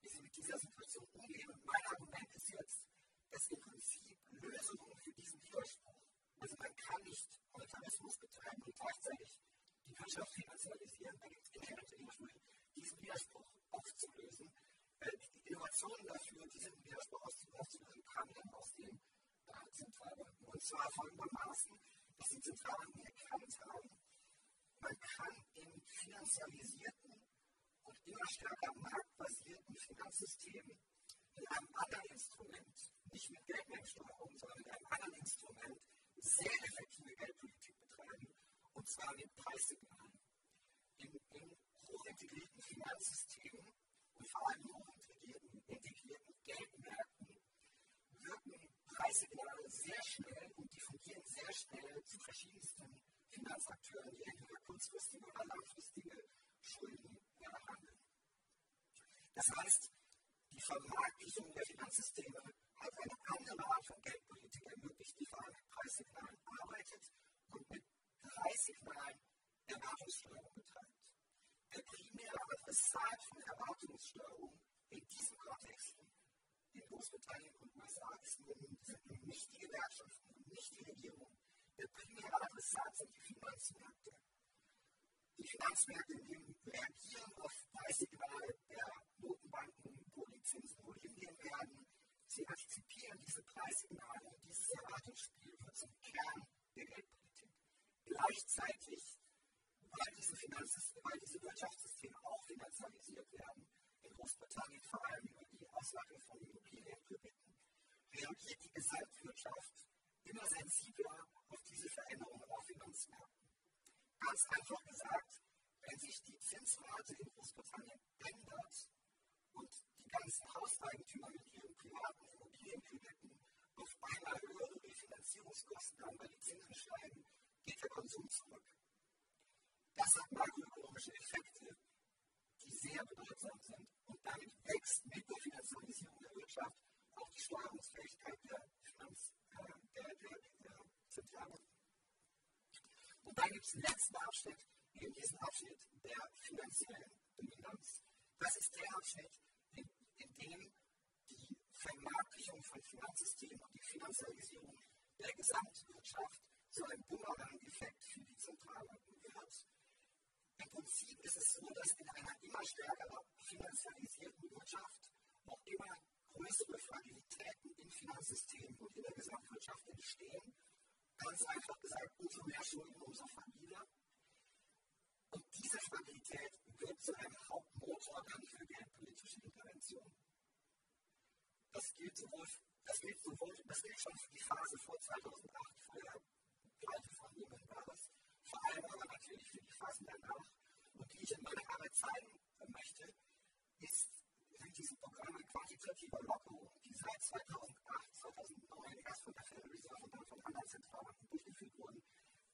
Speaker 3: wie sie mit dieser Situation umgehen. Und mein Argument ist jetzt, dass im Prinzip Lösungen für diesen Widerspruch, also man kann nicht Monetarismus betreiben und gleichzeitig die Wirtschaft finanzialisieren, da gibt es inhärente Widersprüche, diesen Widerspruch aufzulösen. Äh, die Innovationen dafür, diesen Widerspruch aufzulösen, kamen dann aus den äh, Zentralbanken. Und zwar folgendermaßen, dass die Zentralbanken erkannt haben, man kann in finanzialisierten und immer stärker marktbasierten Finanzsystemen mit einem anderen Instrument, nicht mit Geldmengensteuerung, sondern mit einem anderen Instrument, sehr effektive Geldpolitik betreiben und zwar mit Preissignalen. In, in hochintegrierten Finanzsystemen und vor allem hochintegrierten integrierten Geldmärkten wirken Preissignale sehr schnell und diffundieren sehr schnell zu verschiedensten Finanzakteuren, die entweder kurzfristige oder langfristige Schulden handeln. Das heißt, die Vermarktlichung der Finanzsysteme hat eine andere Art von Geldpolitik ermöglicht, die vor allem mit Preissignalen arbeitet und mit Preissignalen Erwartungssteuerung betreibt. Der primäre Adressat von Erwartungssteuerung in diesen Kontexten in Großbritannien und USA sind nicht die Gewerkschaften und nicht die Regierung. Der primäre Adressat sind die Finanzmärkte. Die Finanzmärkte reagieren auf Preissignale der Notenbanken, wo die Zinsen wohl hingehen werden. Sie antizipieren diese Preissignale und dieses Erwartungsspiel wird zum Kern der Geldpolitik. Gleichzeitig, weil diese, weil diese Wirtschaftssysteme auch finanzialisiert werden, in Großbritannien vor allem über die Auslage von Immobilienkrediten, reagiert die Gesamtwirtschaft immer sensibler auf diese Veränderungen auf Finanzmärkten. Ganz einfach gesagt, wenn sich die Zinsrate in Großbritannien ändert und die ganzen Hauseigentümer mit ihren privaten Immobilienkrediten auf einmal höhere Refinanzierungskosten haben, weil die Zinsen steigen, geht der Konsum zurück. Das hat makroökonomische Effekte, die sehr bedeutsam sind. Und damit wächst Steuerungsfähigkeit der, Finanz, äh, der, der, der Zentralbank. Und dann gibt es den letzten Abschnitt, eben diesen Abschnitt der finanziellen Dominanz. Das ist der Abschnitt, in, in dem die Vermarktlichung von Finanzsystemen und die Finanzialisierung der Gesamtwirtschaft zu einem Bumerang-Effekt für die Zentralbanken wird. Im Prinzip ist es so, dass in einer immer stärker finanzialisierten Wirtschaft auch immer größere Fragilitäten in Finanzsystemen und in der Gesamtwirtschaft entstehen. Ganz einfach gesagt, umso mehr Schulden, umso fragiler. Und diese Fragilität wird zu einem Hauptmotor dann für geldpolitische Intervention. Das gilt sowohl, das gilt sowohl, das gilt schon für die Phase vor 2008, vor der Pleite von Lehman Brothers, vor allem aber natürlich für die Phasen danach. Und die ich in meiner Arbeit zeigen möchte, ist, diese Programme quantitativer Lockerung, die seit 2008, 2009 erst von der Federal Reserve und dann von anderen Zentralbanken durchgeführt wurden,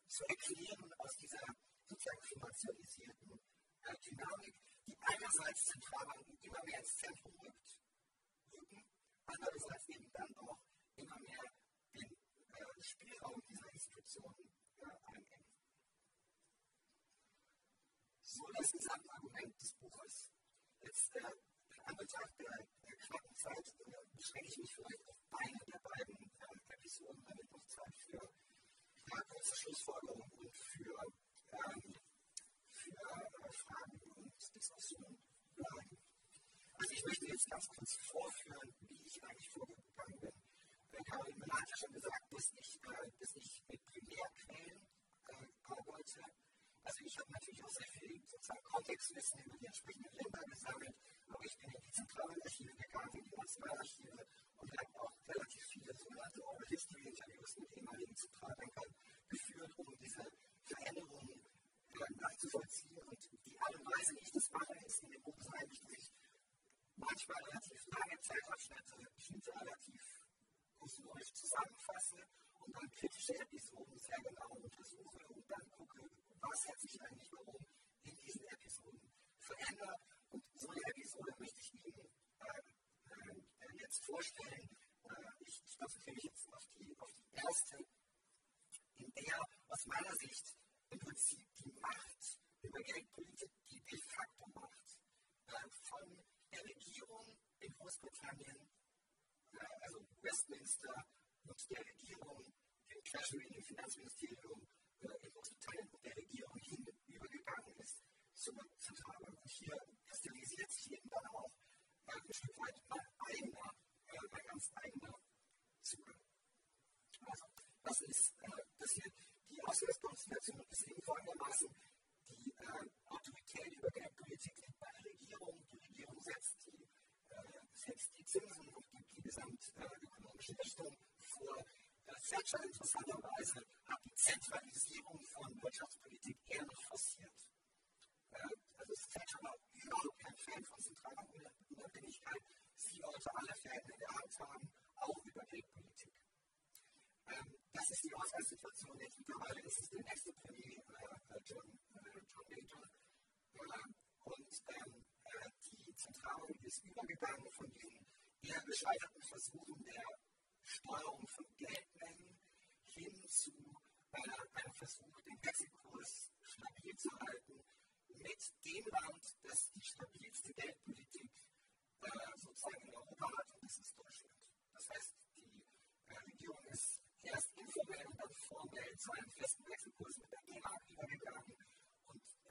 Speaker 3: zu erklären aus dieser sozusagen finanzialisierten äh, Dynamik, die einerseits Zentralbanken immer mehr ins Zentrum rückt, rücken, andererseits eben dann auch immer mehr den äh, Spielraum dieser Institutionen äh, einengen. So das Gesamtargument des Buches. Jetzt äh, in Anbetracht der, der knappen Zeit äh, beschränke ich mich vielleicht auf eine der beiden äh, Episoden, damit noch Zeit für ja, kurze Schlussfolgerungen und für, ähm, für äh, Fragen und Diskussionen bleiben. Also ich ganz kurz vorführen, wie ich eigentlich vorgegangen bin. Äh, Caroline Müller hat ja schon gesagt, dass ich, äh, dass ich mit Primärquellen äh, arbeite. Also ich habe natürlich auch sehr viel sozusagen Kontextwissen über die entsprechenden Länder gesammelt, aber ich bin in die zentralen Archive gegangen, in die Nationalarchive und habe auch relativ viele sogenannte Oral History Interviews mit ehemaligen Zentralbankern geführt, um diese Veränderungen äh, nachzuvollziehen. Und die Art und Weise, wie ich das mache, ist in dem Buch eigentlich, dass ich manchmal relativ lange Zeitabschnitte, Schnitte relativ kursorisch zusammenfasse und dann kritische Episoden sehr genau untersuche und dann gucke, was hat sich eigentlich warum in diesen Episoden verändert. Und so eine Episode möchte ich Ihnen äh, äh, jetzt vorstellen. Äh, ich, ich konzentriere mich jetzt auf die, auf die erste, in der aus meiner Sicht im Prinzip die Macht über Geldpolitik, die de facto Macht äh, von der Regierung in Großbritannien, äh, also Westminster und der Regierung, dem Treasury, dem Finanzministerium, in Großbritannien und der Regierung hin übergegangen ist zur Zentralbank. Und hier kristallisiert sich eben dann auch ein Stück weit mein eigener, äh, mein ganz eigener Zugang. Also, das ist äh, das hier, die Ausgangskonstellation ist eben folgendermaßen, die äh, Autorität über Geldpolitik liegt bei der Regierung. Die Regierung setzt die, äh, setzt die Zinsen und gibt die gesamtökonomische Richtung vor. Thatcher interessanterweise hat die Zentralisierung von Wirtschaftspolitik eher noch forciert. Also Thatcher war überhaupt kein Fan von Zentralanabhängigkeit. Sie wollte alle Fäden in der Hand haben, auch über Geldpolitik. das ist die Ausgangssituation. Mittlerweile ist es der nächste Premier, äh, John, äh, John Major. und ähm, die Zentralbank ist übergegangen von den eher gescheiterten Versuchen der Steuerung von Geldmengen hin zu äh, einem Versuch, den Wechselkurs stabil zu halten, mit dem Land, das die stabilste Geldpolitik äh, sozusagen in Europa hat, und das ist Deutschland. Das heißt, die äh, Regierung ist erst informell und dann formell zu einem festen Wechselkurs mit der D-Mark übergegangen.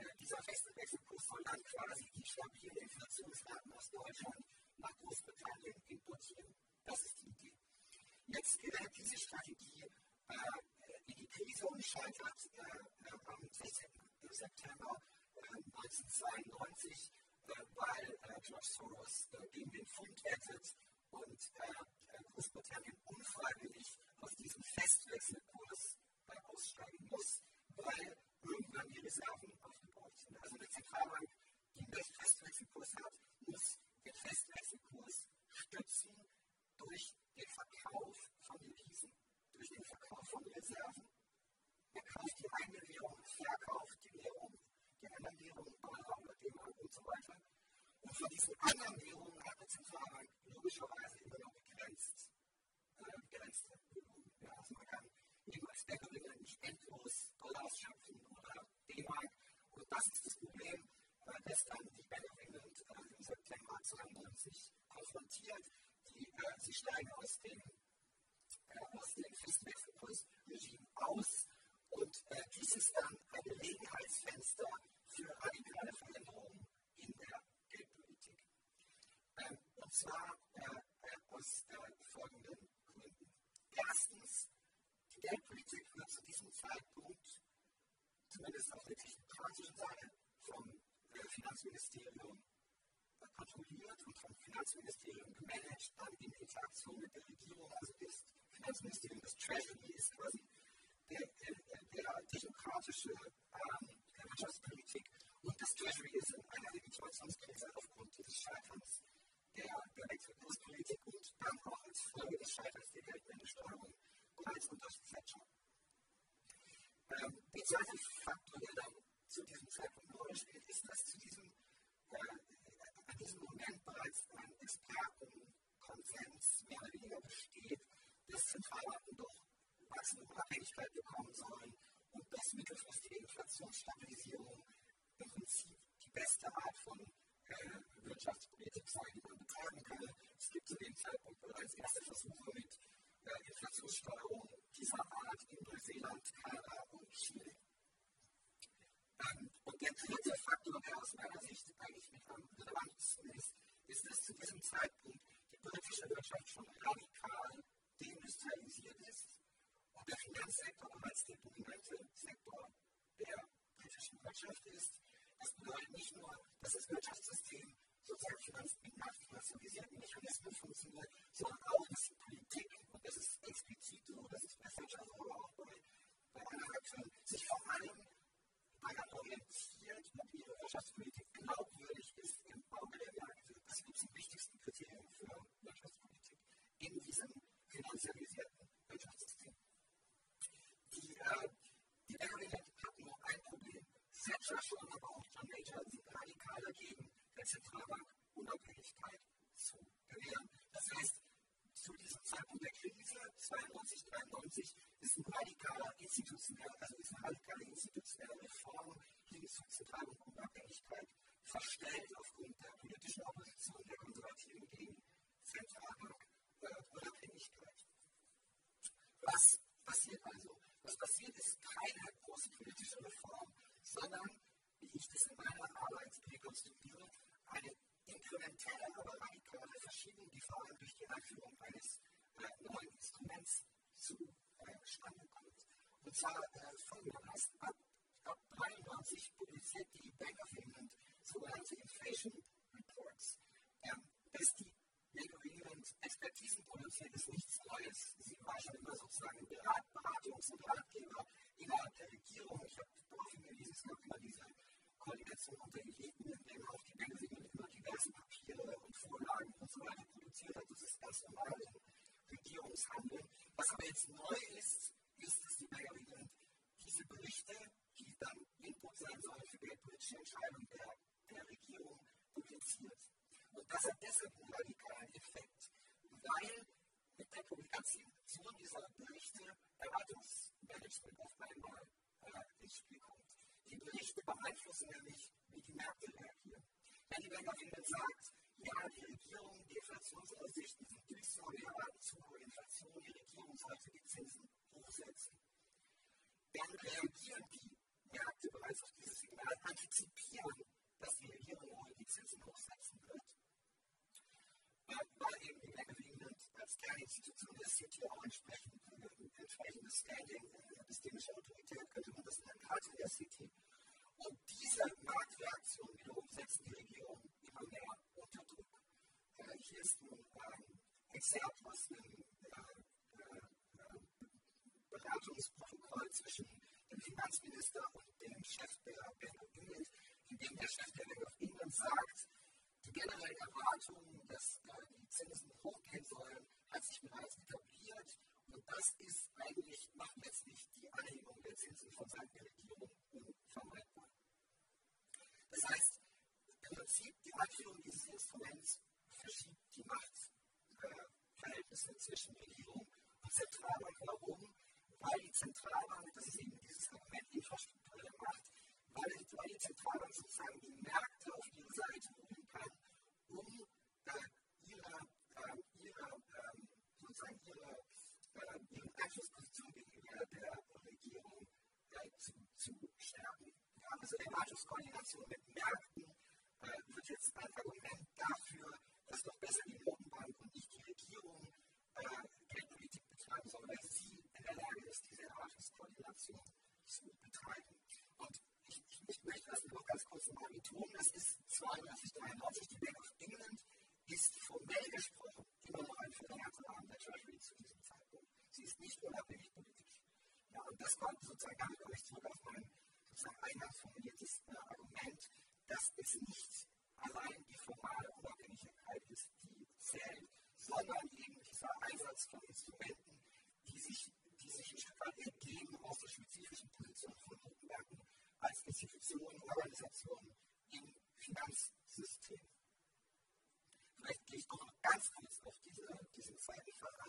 Speaker 3: Äh, dieser feste Wechselkurs soll dann quasi die stabilen Inflationsraten aus Deutschland nach Großbritannien importieren. Das ist die Idee. Jetzt gerät diese Strategie äh, in die Krise und scheitert äh, am 16. September 1992, äh, weil äh, George Soros äh, gegen den Pfund wettet und Großbritannien unfreiwillig aus diesem Festwechselkurs aussteigen muss, weil irgendwann die Reserven auf sind. Also eine Zentralbank, die einen Festwechselkurs hat, muss den Festwechselkurs stützen durch den Verkauf von Devisen, durch den Verkauf von Reserven. Er kauft die eine Währung, verkauft die Währung, die anderen Währungen, Dollar oder d und so weiter. Und von diesen anderen Währungen hat die Zentralbank logischerweise immer noch begrenzt, äh, begrenzte Volumen. Ja, also man kann niemals der Gewinner nicht endlos Dollars oder D-Mark. Und das ist das Problem, äh, das dann die Bank of England äh, im September 92 konfrontiert. Die, äh, sie steigen aus dem, äh, aus dem Festwechselkursregime aus. Und äh, dies ist dann ein Gelegenheitsfenster für radikale Veränderungen in der Geldpolitik. Ähm, und zwar äh, aus folgenden Gründen. Erstens, Geldpolitik wird zu diesem Zeitpunkt, zumindest auf der technokratischen Seite, vom Finanzministerium kontrolliert und vom Finanzministerium gemanagt, dann in Interaktion mit der Regierung. Also das Finanzministerium, das Treasury ist quasi der, der, der technokratische ähm, Wirtschaftspolitik und das Treasury ist in einer Legitimationskrise aufgrund des Scheiterns der, der Wechselkurspolitik und dann auch als Folge des Scheiterns der Geldmenge-Steuerung bereits unter Thatcher. Ähm, der zweite Faktor, der dann zu diesem Zeitpunkt eine Rolle spielt, ist, dass zu diesem, äh, an diesem Moment bereits ein Expertenkonsens mehr oder weniger besteht, dass Zentralbanken doch wachsende Unabhängigkeit bekommen sollen und dass mittelfristige Inflationsstabilisierung im Prinzip die beste Art von äh, Wirtschaftspolitik sein, die man betreiben kann. Es gibt zu dem Zeitpunkt bereits erste Versuche mit äh, Inflationssteuerung dieser Art in Neuseeland, Kanada und Chile. Ähm, und der dritte Faktor, der aus meiner Sicht eigentlich mit am relevantesten ist, ist, dass zu diesem Zeitpunkt die britische Wirtschaft schon radikal deindustrialisiert ist und der Finanzsektor bereits der dominante Sektor der britischen Wirtschaft ist. Das bedeutet nicht nur, dass das Wirtschaftssystem sozusagen nach finanzialisierten Mechanismen funktioniert, sondern auch, dass die Politik, und das ist explizit so, das ist Thatcher so, aber auch bei, bei anderen Akteuren, sich vor allem daran orientiert, ob ihre Wirtschaftspolitik glaubwürdig ist im Auge der Märkte. Das ist die wichtigsten Kriterien für Wirtschaftspolitik in diesem finanzialisierten Wirtschaftssystem. Die, äh, die Bank hat nur ein Problem. Thatcher schon, aber auch John Major sind radikal dagegen, Zentralbank Unabhängigkeit zu gewähren. Das heißt, zu diesem Zeitpunkt der Krise 92, 93 ist ein radikaler institutioneller, also ist eine radikale institutionelle Reform hin zur Zentralbank Unabhängigkeit verstellt aufgrund der politischen Opposition der Konservativen gegen Zentralbank Unabhängigkeit. Was passiert also? Was passiert ist keine große politische Reform, sondern, wie ich das in meiner Arbeit rekonstruiere, inkrementelle, aber radikale Verschiebung, die vor durch die Einführung eines äh, neuen Instruments zustande äh, kommt. Und zwar äh, folgendermaßen. Ab, ab 93 publiziert die Bank of England sogenannte Inflation Reports. Ähm, dass die Bank of England Expertisen produziert, ist nichts Neues. Sie war schon immer sozusagen Berat, Beratungs- und Ratgeber innerhalb der Regierung. Ich habe darauf hingewiesen, es gab immer diese Koordination unter Eliten, in denen auch die of England immer diverse Papiere und Vorlagen und so weiter produziert hat. Das ist ganz normal im Regierungshandeln. Was aber jetzt neu ist, ist, dass die of England diese Berichte, die dann Input sein sollen für geldpolitische Entscheidungen der, der Regierung, publiziert. Und das hat deshalb einen radikalen Effekt, weil mit der Publikation dieser Berichte Erwartungsmanagement auf einmal äh, ins Spiel kommt. Die Berichte beeinflussen nämlich, wie die Märkte reagieren. Wenn die Bank of England sagt, ja, die Regierung, die Inflationsaussichten sind düster, wir erwarten zu hohe Inflation, die Regierung sollte die Zinsen hochsetzen, dann reagieren die Märkte bereits auf dieses Signal, antizipieren, dass die Regierung die Zinsen hochsetzen wird. Weil eben die Bank Kerninstitution der City auch entsprechend entsprechendes Standing, epistemische Autorität, könnte man das nennen, hat in der City. Und diese Marktreaktion wiederum setzt die Regierung immer mehr unter Druck. Äh, hier ist ein ähm, Exzerpt aus einem äh, Beratungsprotokoll zwischen dem Finanzminister und dem Chef der Bank in dem der Chef der Bank of England sagt, die generelle Erwartung, dass äh, die Zinsen hochgehen sollen, hat sich bereits etabliert. Und das ist eigentlich, macht letztlich die Anhebung der Zinsen von Seiten der Regierung unvermeidbar. Das heißt, im Prinzip die Einführung dieses Instruments verschiebt die Machtverhältnisse äh, zwischen Regierung und Zentralbank. Warum? Weil die Zentralbank, das ist eben dieses Argument infrastrukturelle Macht, weil, weil die Zentralbank sozusagen die Märkte auf ihre Seite holen kann, um äh, ihre, äh, ihre, äh, sozusagen ihre, äh, ihre Einflussposition gegenüber der Regierung äh, zu, stärken. Ja, also Erwartungskoordination mit Märkten äh, wird jetzt ein Argument dafür, dass doch besser die Notenbank und nicht die Regierung äh, Geldpolitik betreiben soll, weil sie in der Lage ist, diese Erwartungskoordination zu betreiben. Und ich, ich, ich möchte das nur ganz kurz mal betonen, das ist 92, 93, die Bank of England ist formell gesprochen immer noch ein verlängerter Arm der Treasury zu diesem Zeitpunkt. Sie ist nicht unabhängig politisch. Ja, und das kommt sozusagen damit komme ich zurück auf mein eingangs formuliertes äh, Argument, dass es nicht allein die formale Unabhängigkeit ist, die zählt, sondern eben dieser Einsatz von Instrumenten, die sich, die sich ein Stück weit ergeben aus der spezifischen Position von Notenbanken als Institutionen, Organisationen im Finanzsystem. Vielleicht gehe ich doch noch ganz kurz auf diese, diesen Fall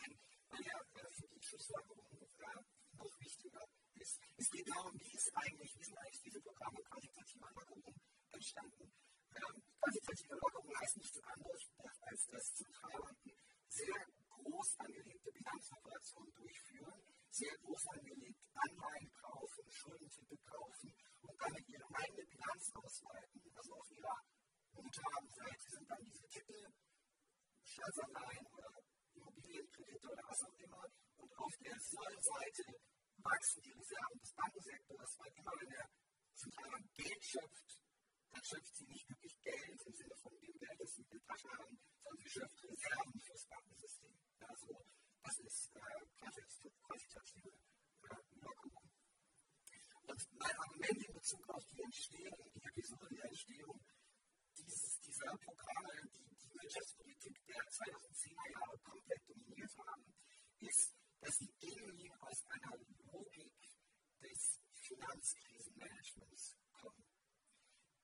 Speaker 3: ein, weil er für die Schlussfolgerung äh, noch wichtiger ist. Es geht darum, wie ist eigentlich, wie sind eigentlich diese Programme quantitativer Lockerung entstanden. Ähm, quantitative Lockerung heißt nichts anderes, als dass Zentralbanken sehr groß angelegte Bilanzoperationen durchführen, sehr groß angelegt Anleihen kaufen, Schuldentitel kaufen und damit ihre eigene Bilanz ausweiten. Also auf ihrer Guthabenseite sind dann diese Titel, Staatsanleihen oder Immobilienkredite oder was auch immer. Und auf der Sollseite wachsen die Reserven des Bankensektors, weil immer wenn der Zentralbank Geld schöpft, dann schöpft sie nicht wirklich Geld im Sinne von dem Geld, das sie in der Tasche haben, sondern sie schöpft Reserven fürs Bankensystem. Also das ist äh, quantitative äh, Lockerung. Und mein Argument in Bezug auf die Entstehung, die Episode der Entstehung dieses, dieser Programme, die die Wirtschaftspolitik der 2010er Jahre komplett dominiert haben, ist, dass sie genuin aus einer Logik des Finanzkrisenmanagements kommen.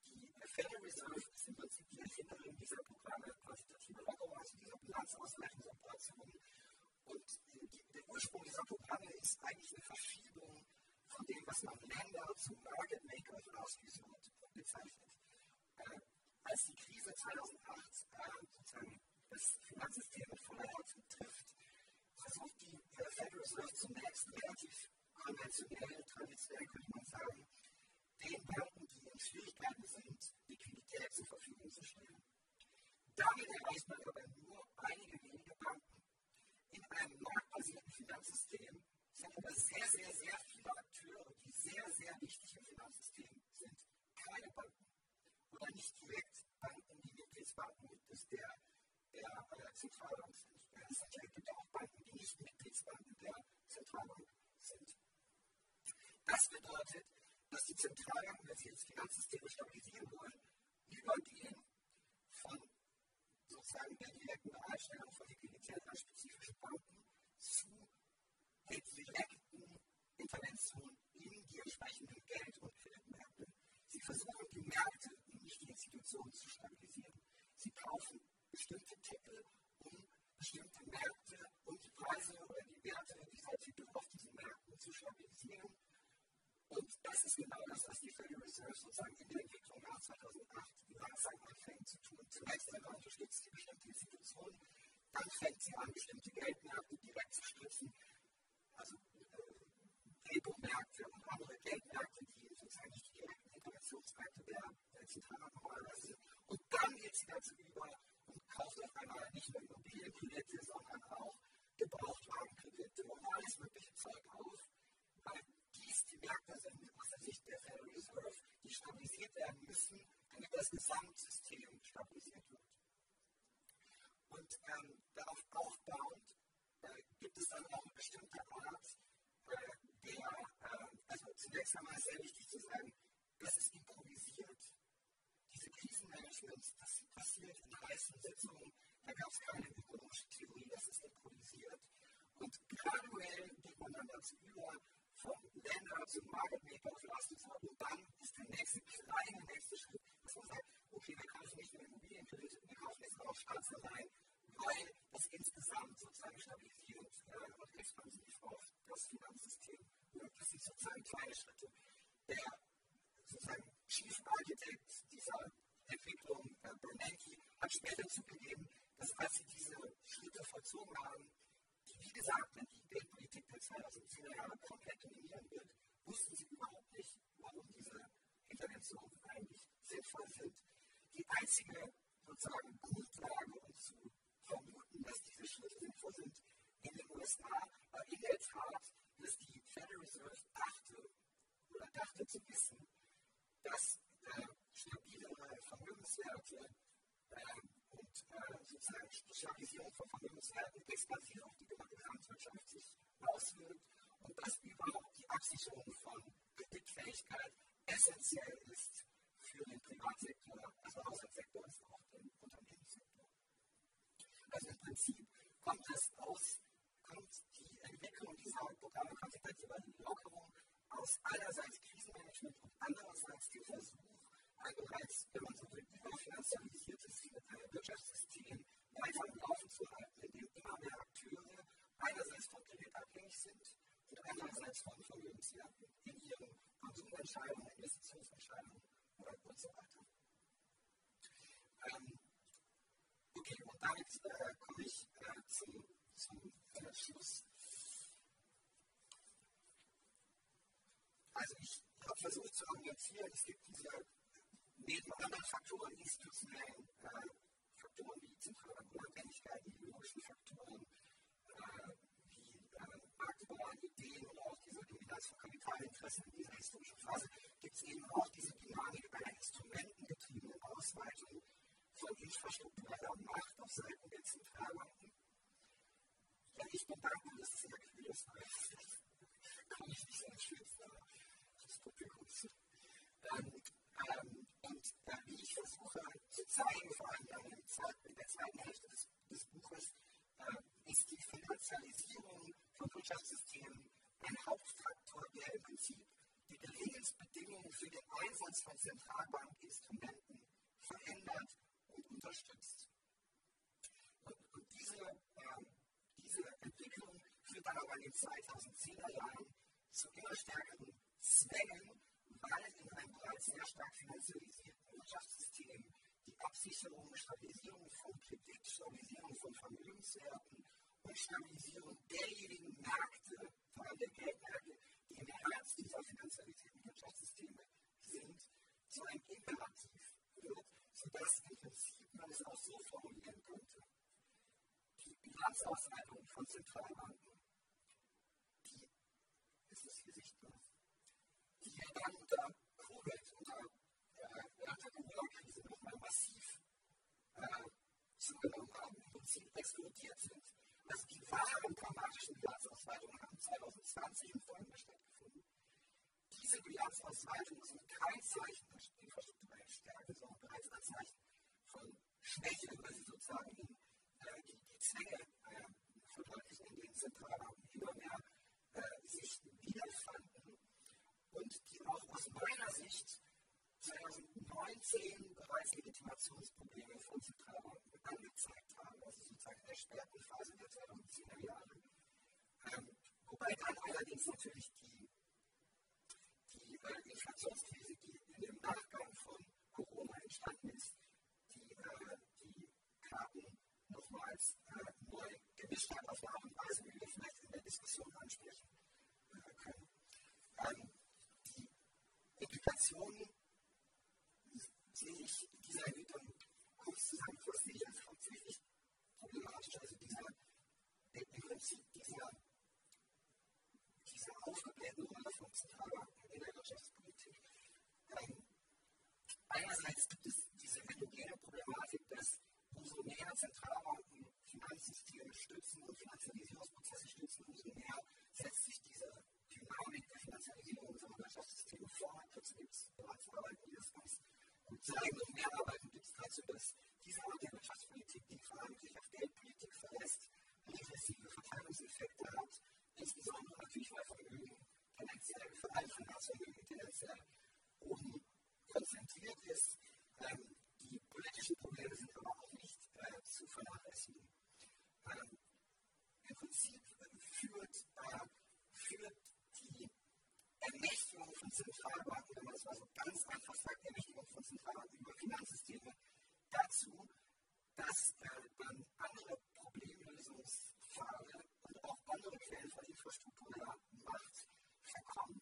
Speaker 3: Die Federal Reserve ist im Prinzip die Erfinderin dieser Programme quantitative Lockerung, also dieser Bilanzausgleichungsoperationen. Und der Ursprung dieser Programme ist eigentlich eine Verschiebung von dem, was man Länder zu Market Maker Last Resort bezeichnet. Äh, als die Krise 2008 äh, sozusagen das Finanzsystem voller Härte trifft, versucht die äh, Federal Reserve zunächst relativ konventionell, traditionell könnte man sagen, den Banken, die in Schwierigkeiten sind, Liquidität zur Verfügung zu stellen. Damit erreicht man aber nur einige wenige Banken. In einem marktbasierten Finanzsystem sind aber sehr, sehr, sehr viele Akteure, die sehr, sehr wichtig im Finanzsystem sind, keine Banken. Oder nicht direkt Banken, die Mitgliedsbanken der, der, der Zentralbank sind. Es gibt auch Banken, die nicht Mitgliedsbanken der Zentralbank sind. Das bedeutet, dass die Zentralbanken, wenn sie jetzt Finanzsysteme stabilisieren wollen, übergehen von sozusagen der direkten Bereitstellung von Liquidität an spezifische Banken zu der direkten Intervention in die entsprechenden Geld- und Kreditmärkte. Sie versuchen die Märkte und nicht die Institutionen zu stabilisieren. Sie kaufen bestimmte Titel, um bestimmte Märkte und die Preise oder die Werte dieser Titel auf diesen Märkten zu stabilisieren und das ist genau das, was die Federal Reserve sozusagen in der Entwicklung nach 2008 langsam anfängt zu tun. Zunächst einmal unterstützt sie bestimmte Institutionen, dann fängt sie an, bestimmte Geldmärkte direkt zu stützen, also äh, Repo-Märkte und andere Geldmärkte, die sozusagen nicht die direkten Interventionsmärkte der, der Zentralbank normalerweise sind. Und dann geht sie dazu über und kauft auf einmal nicht nur Immobilienkredite, sondern auch Gebrauchtwagenkredite und alles mögliche Zeug auf, weil dies die Märkte sind aus der Sicht der Federal Reserve, die stabilisiert werden müssen, damit das Gesamtsystem stabilisiert wird. Und ähm, darauf aufbauend äh, gibt es dann auch eine bestimmte Art äh, der, äh, also zunächst einmal ist sehr wichtig zu sagen, das ist improvisiert. Diese Krisenmanagement, das passiert in heißen Sitzungen, da gab es keine ökonomische Theorie, das ist improvisiert. Und graduell geht man dann dazu über, von Länder zum Market Maker auf Last Resort. Und dann ist der nächste kleine nächste Schritt, dass man sagt, okay, wir kaufen nicht nur Immobilienkredite, wir kaufen jetzt auch Staatsanleihen, weil das insgesamt sozusagen stabilisierend äh, und expansiv auf das Finanzsystem wirkt. Das sind sozusagen kleine Schritte. Der sozusagen Chief Architect dieser Entwicklung, äh, Bernanke, hat später zugegeben, dass als sie diese Schritte vollzogen haben, wie gesagt die Geldpolitik der 2010er Jahre komplett dominieren wird, wussten sie überhaupt nicht, warum diese Interventionen eigentlich sinnvoll sind. Die einzige sozusagen Grundlage, um zu vermuten, dass diese Schritte sinnvoll sind, in den USA war in der Tat, dass die Federal Reserve dachte oder dachte zu wissen, dass äh, stabilere Vermögenswerte äh, sozusagen die Stabilisierung von Vermögenswerten expansiv auf die Gesamtwirtschaft sich auswirkt und dass überhaupt die Absicherung von Kreditfähigkeit essentiell ist für den Privatsektor, also Haushaltssektor als auch den Unternehmenssektor. Also im Prinzip kommt es aus, kommt die Entwicklung dieser Programme quantitativer Lockerung aus einerseits Krisenmanagement und andererseits dem Versuch, ein bereits, wenn man so will, überfinanzialisiertes Wirtschaftssystem weiter am Laufen zu halten, in dem immer mehr Akteure einerseits von Kredit abhängig sind und andererseits von Vermögenswerten in ihren Konsumentscheidungen, Investitionsentscheidungen und so weiter. Ähm, okay, und damit äh, komme ich äh, zum, zum äh, Schluss. Also ich habe versucht zu argumentieren, es gibt diese neben anderen Faktoren, institutionellen äh, Faktoren wie zentrale Unabhängigkeit, ideologischen Faktoren, äh, wie äh, marktübernahmen Ideen und auch diese Dominanz von Kapitalinteressen in dieser historischen Phase, gibt es eben auch diese Dynamik einer instrumentengetriebenen Ausweitung von infrastruktureller Macht auf Seiten der Zentralbanken. Ja, ich bin dankbar, dass es sehr kühl ist, weil komme ich nicht so schwitzt, aber das Publikum ist. Ähm, ähm, und äh, wie ich versuche zu zeigen, vor allem in der zweiten Hälfte des, des Buches, äh, ist die Finanzialisierung von Wirtschaftssystemen ein Hauptfaktor, der im Prinzip die Gelingensbedingungen für den Einsatz von Zentralbankinstrumenten verändert und unterstützt. Und, und diese, äh, diese Entwicklung führt dann aber in den 2010er Jahren zu immer stärkeren Zwängen, weil in einem bereits sehr stark finanzialisierten Wirtschaftssystem die Absicherung, Stabilisierung von Kredit, Stabilisierung von Vermögenswerten und Stabilisierung derjenigen Märkte, vor allem der Geldmärkte, die im Herz dieser finanzialisierten Wirtschaftssysteme sind, zu einem Imperativ wird, sodass im Prinzip man es auch so formulieren könnte. Die Bilanzausleitung von Zentralbanken, die ist es hier sichtbar, die ja dann unter Covid, unter der Corona-Krise nochmal massiv zugenommen haben, im Prinzip explodiert sind. Also die wahren dramatischen Bilanzausweitungen haben 2020 und folgende stattgefunden. Diese Bilanzausweitungen sind kein Zeichen der infrastrukturellen Stärke, sondern bereits ein Zeichen von Schwäche, weil sie sozusagen in, äh, die, die Zwänge äh, verdeutlichen, in denen Zentralbanken immer mehr äh, sich wiederfanden und die auch aus meiner Sicht 2019 bereits Legitimationsprobleme von Zentralbanken angezeigt haben, also sozusagen in der späten Phase der 2010er Jahre. Ähm, wobei dann allerdings natürlich die, die äh, Inflationskrise, die in dem Nachgang von Corona entstanden ist, die, äh, die Karten nochmals äh, neu gemischt hat auf eine Art und Weise, wie wir vielleicht in der Diskussion ansprechen äh, können. Ähm, Implikationen sehe ich dieser Entwicklung kurz zusammenfassen, sehe ich als hauptsächlich problematisch. Also dieser, im Prinzip dieser, diese aufgeblähten Rolle von Zentralbanken in der Wirtschaftspolitik. Ähm, einerseits gibt es diese endogene Problematik, dass umso mehr Zentralbanken Finanzsysteme stützen und Finanzialisierungsprozesse stützen, umso mehr setzt sich diese Dynamik der Finanzialisierung unserer Wirtschaftssysteme. Dazu gibt es bereits Arbeiten, die das ganz gut zeigen. Und mehr Arbeiten gibt es dazu, dass diese Art der Wirtschaftspolitik, die vor allem sich auf Geldpolitik verlässt, regressive Verteilungseffekte hat, insbesondere natürlich, weil Vermögen tendenziell, vor allem Finanzvermögen tendenziell oben konzentriert ist. Ähm, die politischen Probleme sind aber auch nicht äh, zu vernachlässigen. Ähm, Im Prinzip führt, äh, führt die Ermächtigung von Zentralbanken, wenn man es mal so ganz einfach sagt, Errichtung von Zentralbanken über Finanzsysteme dazu, dass äh, dann andere Problemlösungspfade und auch andere Quellen von infrastruktureller Macht verkommen.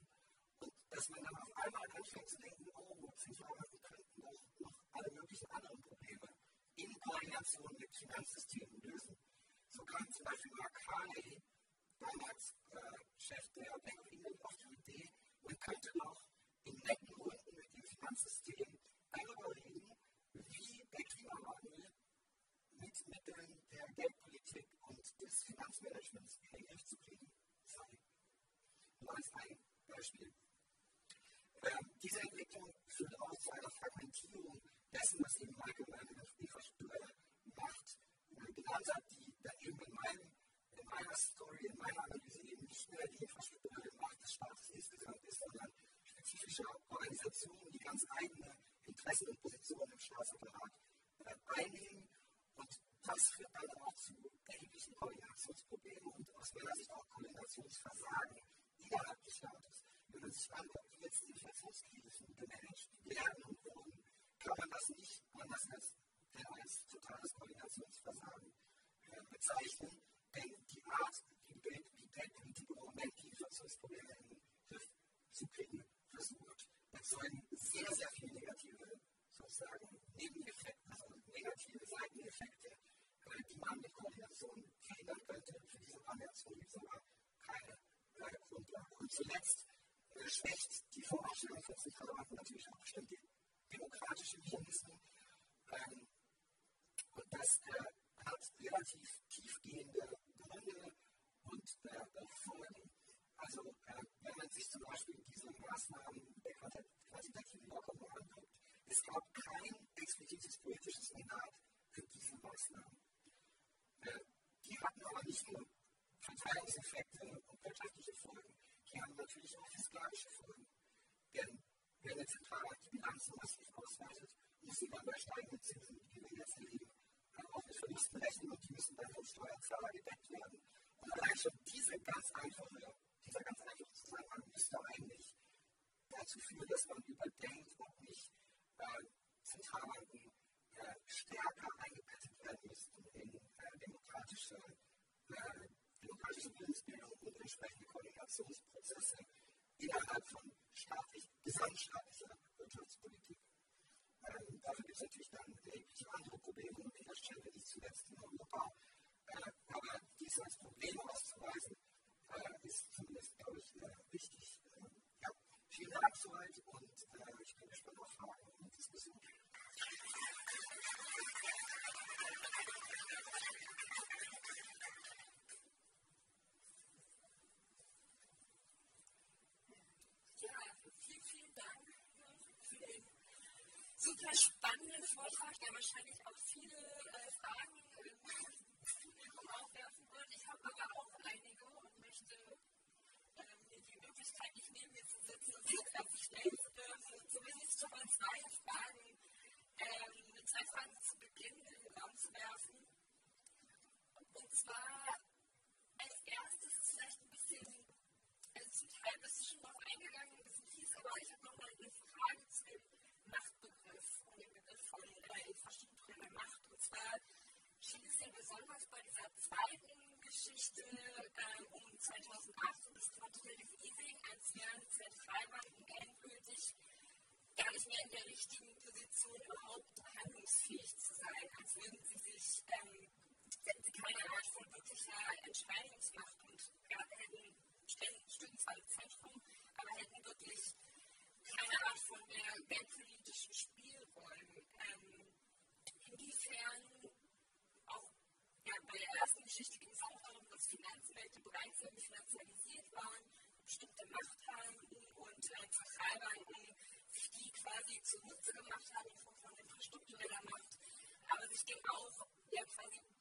Speaker 3: Und dass man dann auf einmal anfängt zu denken, oh, Zentralbanken könnten doch noch alle möglichen anderen Probleme in Koordination mit Finanzsystemen lösen. So kam zum Beispiel Mark Carney, damals äh, Chef der Bank of auf die Idee, man könnte noch in netten Runden mit dem Finanzsystem darüber reden, wie der Klimawandel mit Mitteln der Geldpolitik und des Finanzmanagements in den Griff zu kriegen sei. Nur als ein Beispiel. Ähm, diese Entwicklung führt auch zu einer Fragmentierung dessen, was eben allgemein infrastrukturelle Macht äh, genannt hat, die dann eben in, meinem, in meiner Story, in meiner Analyse eben nicht mehr die infrastrukturelle Macht des Staates insgesamt ist, sondern spezifische Organisationen, die ganz eigene Interessen und Positionen im Staatsapparat äh, einnehmen. Und das führt dann auch zu erheblichen Koordinationsproblemen und aus meiner Sicht auch Koordinationsversagen innerhalb des Staates. Wenn man sich anguckt, wie jetzt die Inflationskrisen gemanagt werden und wurden, kann man das nicht anders als, als totales Koordinationsversagen äh, bezeichnen. Denn die Art, wie die Geldpolitik im Moment die Inflationsprobleme in den Griff zu kriegen versucht, erzeugen sehr, sehr viele negative sozusagen Nebeneffekte, also negative Seiteneffekte, äh, die man mit Koordination verhindern könnte. Für diese Koordination gibt es aber keine äh, Grundlage. Und zuletzt äh, schwächt die Vorausstellung von Zentralbanken natürlich auch bestimmte demokratische Mechanismen. Ähm, und das äh, hat relativ tiefgehende Gründe und äh, Folgen. Also, äh, wenn man sich zum Beispiel diese Maßnahmen der quantitativen Lockerung anguckt, es gab kein explizites politisches Mandat für diese Maßnahmen. Äh, die hatten aber nicht nur Verteilungseffekte und wirtschaftliche Folgen, die haben natürlich auch fiskalische Folgen. Denn wenn eine Zentralbank die Bilanzen massiv ausweitet, muss sie dann bei steigenden Zinsen, die wir jetzt erleben, auch mit Verlusten rechnen und die müssen dann vom Steuerzahler gedeckt werden. Und allein schon diese ganz einfache, dieser ganz einfache Zusammenhang müsste eigentlich dazu führen, dass man überdenkt, ob nicht äh, Zentralbanken äh, stärker eingebettet werden müssten in äh, demokratische, äh, demokratische Willensbildung und entsprechende Koordinationsprozesse innerhalb von staatlich, gesamtstaatlicher Wirtschaftspolitik. Ähm, dafür gibt es natürlich dann erhebliche andere Probleme und Widerstände, nicht zuletzt in Europa. Aber dies als Problem auszuweisen, äh, ist zumindest, glaube ich, äh, wichtig. Ähm, ja, vielen Dank soweit und äh, ich bin gespannt auf Fragen und Diskussionen.
Speaker 2: super spannenden Vortrag, der wahrscheinlich auch viele äh, Fragen äh, aufwerfen wird. Ich habe aber auch einige und möchte äh, mir die Möglichkeit nicht nehmen, hier zu sitzen und sie selbst stellen zu dürfen. Zumindest schon mal zwei Fragen, ähm, zwei Fragen zu Beginn in den Raum zu werfen. Und zwar als erstes ist vielleicht ein bisschen, also zum Teil bist du schon drauf eingegangen, ein bisschen tief, aber ich habe noch mal eine Frage zu dem von äh, infrastruktureller Macht. Und zwar schien es ja besonders bei dieser zweiten Geschichte äh, um 2008 und das Quantitative Easing, als wären Zentralbanken endgültig gar nicht mehr in der richtigen Position, überhaupt handlungsfähig zu sein, als würden sie sich, ähm, keine Art von wirklicher Entscheidungsmacht und ja, hätten, stünden zwar im Zentrum, aber hätten wirklich keine Art von mehr geldpolitischen Spielräumen. Ähm, inwiefern auch ja, bei der ersten Geschichte ging es auch darum, dass Finanzmärkte bereits irgendwie finanzialisiert waren, bestimmte Macht haben und äh, Zentralbanken sich die quasi zunutze gemacht haben in Form von infrastruktureller Macht, aber sich dem auch ja, quasi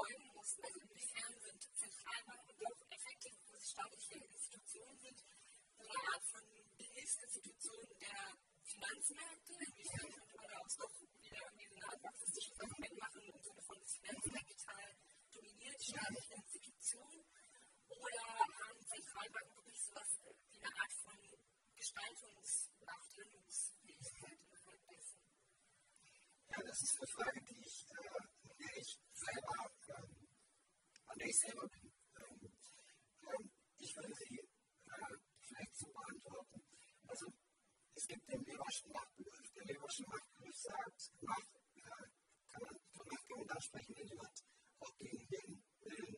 Speaker 2: beugen mussten. Also inwiefern sind Zentralbanken doch effektiv wo große staatliche Institutionen sind, so eine Art von Hilfsinstitution der Finanzmärkte, inwiefern könnte man da auch doch wieder irgendwie so eine Art marxistisches Argument machen im Sinne von das Finanzkapital dominiert staatliche Institutionen oder haben Zentralbanken wirklich so etwas wie eine Art von Gestaltungsmacht, Handlungsfähigkeit innerhalb dessen?
Speaker 3: Ja, das ist eine Frage, die ich äh, selber der ich selber bin. Ähm, ich würde sie äh, vielleicht so beantworten. Also es gibt den Weberschen Machtbegriff. Der Webersche Machtbegriff sagt, Macht äh, kann man von Macht man dann sprechen, wenn jemand auch gegen den Willen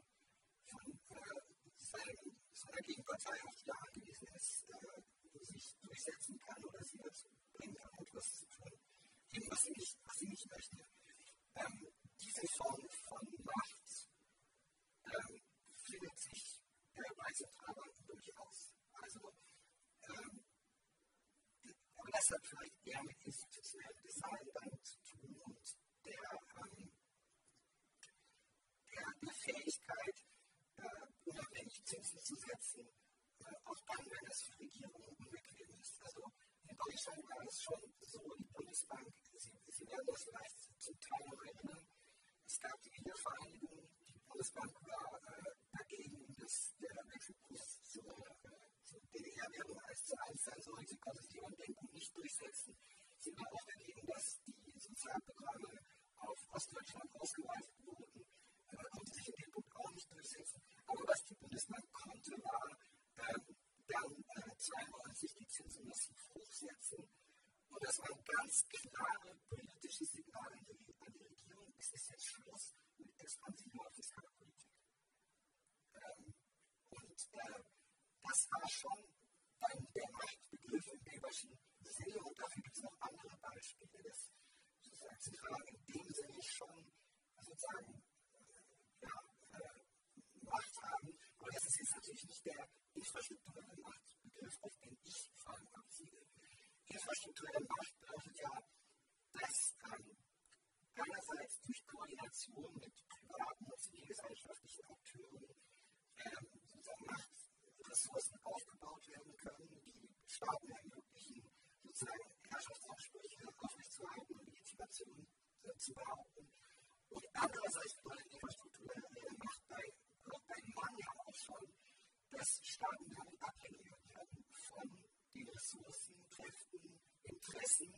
Speaker 3: von äh, seinem, seiner Gegenpartei auf die angewiesen ist, äh, sich durchsetzen kann oder sie dazu bringen kann, etwas zu tun, was sie nicht, was sie nicht möchte. Ähm, diese Form von Macht ähm, findet sich äh, bei Zentralbanken durchaus. Also, ähm, aber das hat vielleicht eher mit institutionellem Design dann zu tun und der, ähm, der, der Fähigkeit, äh, unabhängig Zinsen zu setzen, äh, auch dann, wenn es für Regierungen unbequem ist. Also in Deutschland war es schon so, die Bundesbank, Sie, Sie werden das vielleicht zum Teil noch erinnern, es gab die Wiedervereinigung, die Bundesbank war dagegen, dass der Wechselkurs zur, zur DDR-Währung als zu 1 sein sollte, konnte sich jemand denken, nicht durchsetzen. Sie war auch dagegen, dass die Sozialprogramme auf Ostdeutschland ausgeweitet wurden, äh, konnte sich in dem Punkt auch nicht durchsetzen. Aber was die Bundesbank konnte, war ähm, dann äh, 92 die Zinsen massiv hochsetzen. Und das waren ganz klare politische Signale an die Regierung. Es ist jetzt Schluss mit expansiver Fiskalpolitik. Ähm, und äh, das war schon dann der Machtbegriff im Weberschen Sinne. Und dafür gibt es noch andere Beispiele, dass sozusagen Zentralen in dem Sinne schon sozusagen äh, ja, äh, Macht haben. Aber das ist jetzt natürlich nicht der infrastrukturelle Machtbegriff, auf den ich vor allem abziele. Infrastrukturelle Macht bedeutet ja, dass ähm, einerseits durch Koordination mit privaten und zivilgesellschaftlichen Akteuren ähm, sozusagen Machtressourcen aufgebaut werden können, die Staaten ermöglichen, sozusagen Herrschaftsansprüche aufrechtzuerhalten und Legitimation äh, zu behaupten. Und andererseits bedeutet infrastrukturelle Macht bei, bei Mann ja auch schon, dass Staaten damit abhängiger werden von den Ressourcen, Kräften, Interessen,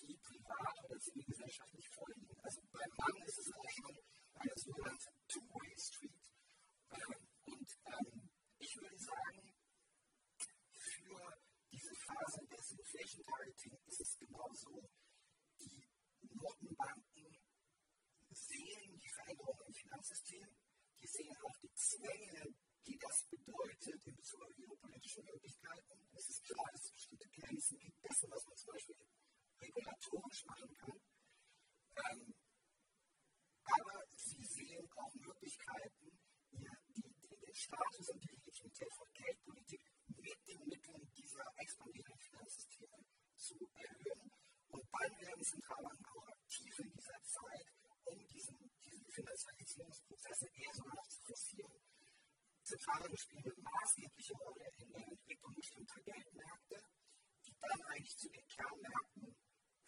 Speaker 3: die privat oder zivilgesellschaftlich vorliegen. Also beim Mann ist es auch schon eine sogenannte Two-Way-Street. Ähm, und ähm, ich würde sagen, für diese Phase des Inflation Targeting ist es genauso, die Notenbanken sehen die Veränderungen im Finanzsystem, die sehen auch die Zwänge, die das bedeutet in Bezug auf ihre politischen Möglichkeiten. Es ist klar, dass es bestimmte Grenzen gibt dessen, was man zum Beispiel regulatorisch machen kann. Ähm, aber sie sehen auch Möglichkeiten, die, die, den Status und die Legitimität von Geldpolitik mit den Mitteln dieser expandierenden Finanzsysteme zu erhöhen. Und dann werden Zentralbanken auch aktiv in dieser Zeit, um diesen, diese Finanzialisierungsprozesse eher sogar noch zu forcieren. Zentralbanken spielen eine maßgebliche Rolle in der Entwicklung bestimmter Geldmärkte, die dann eigentlich zu den Kernmärkten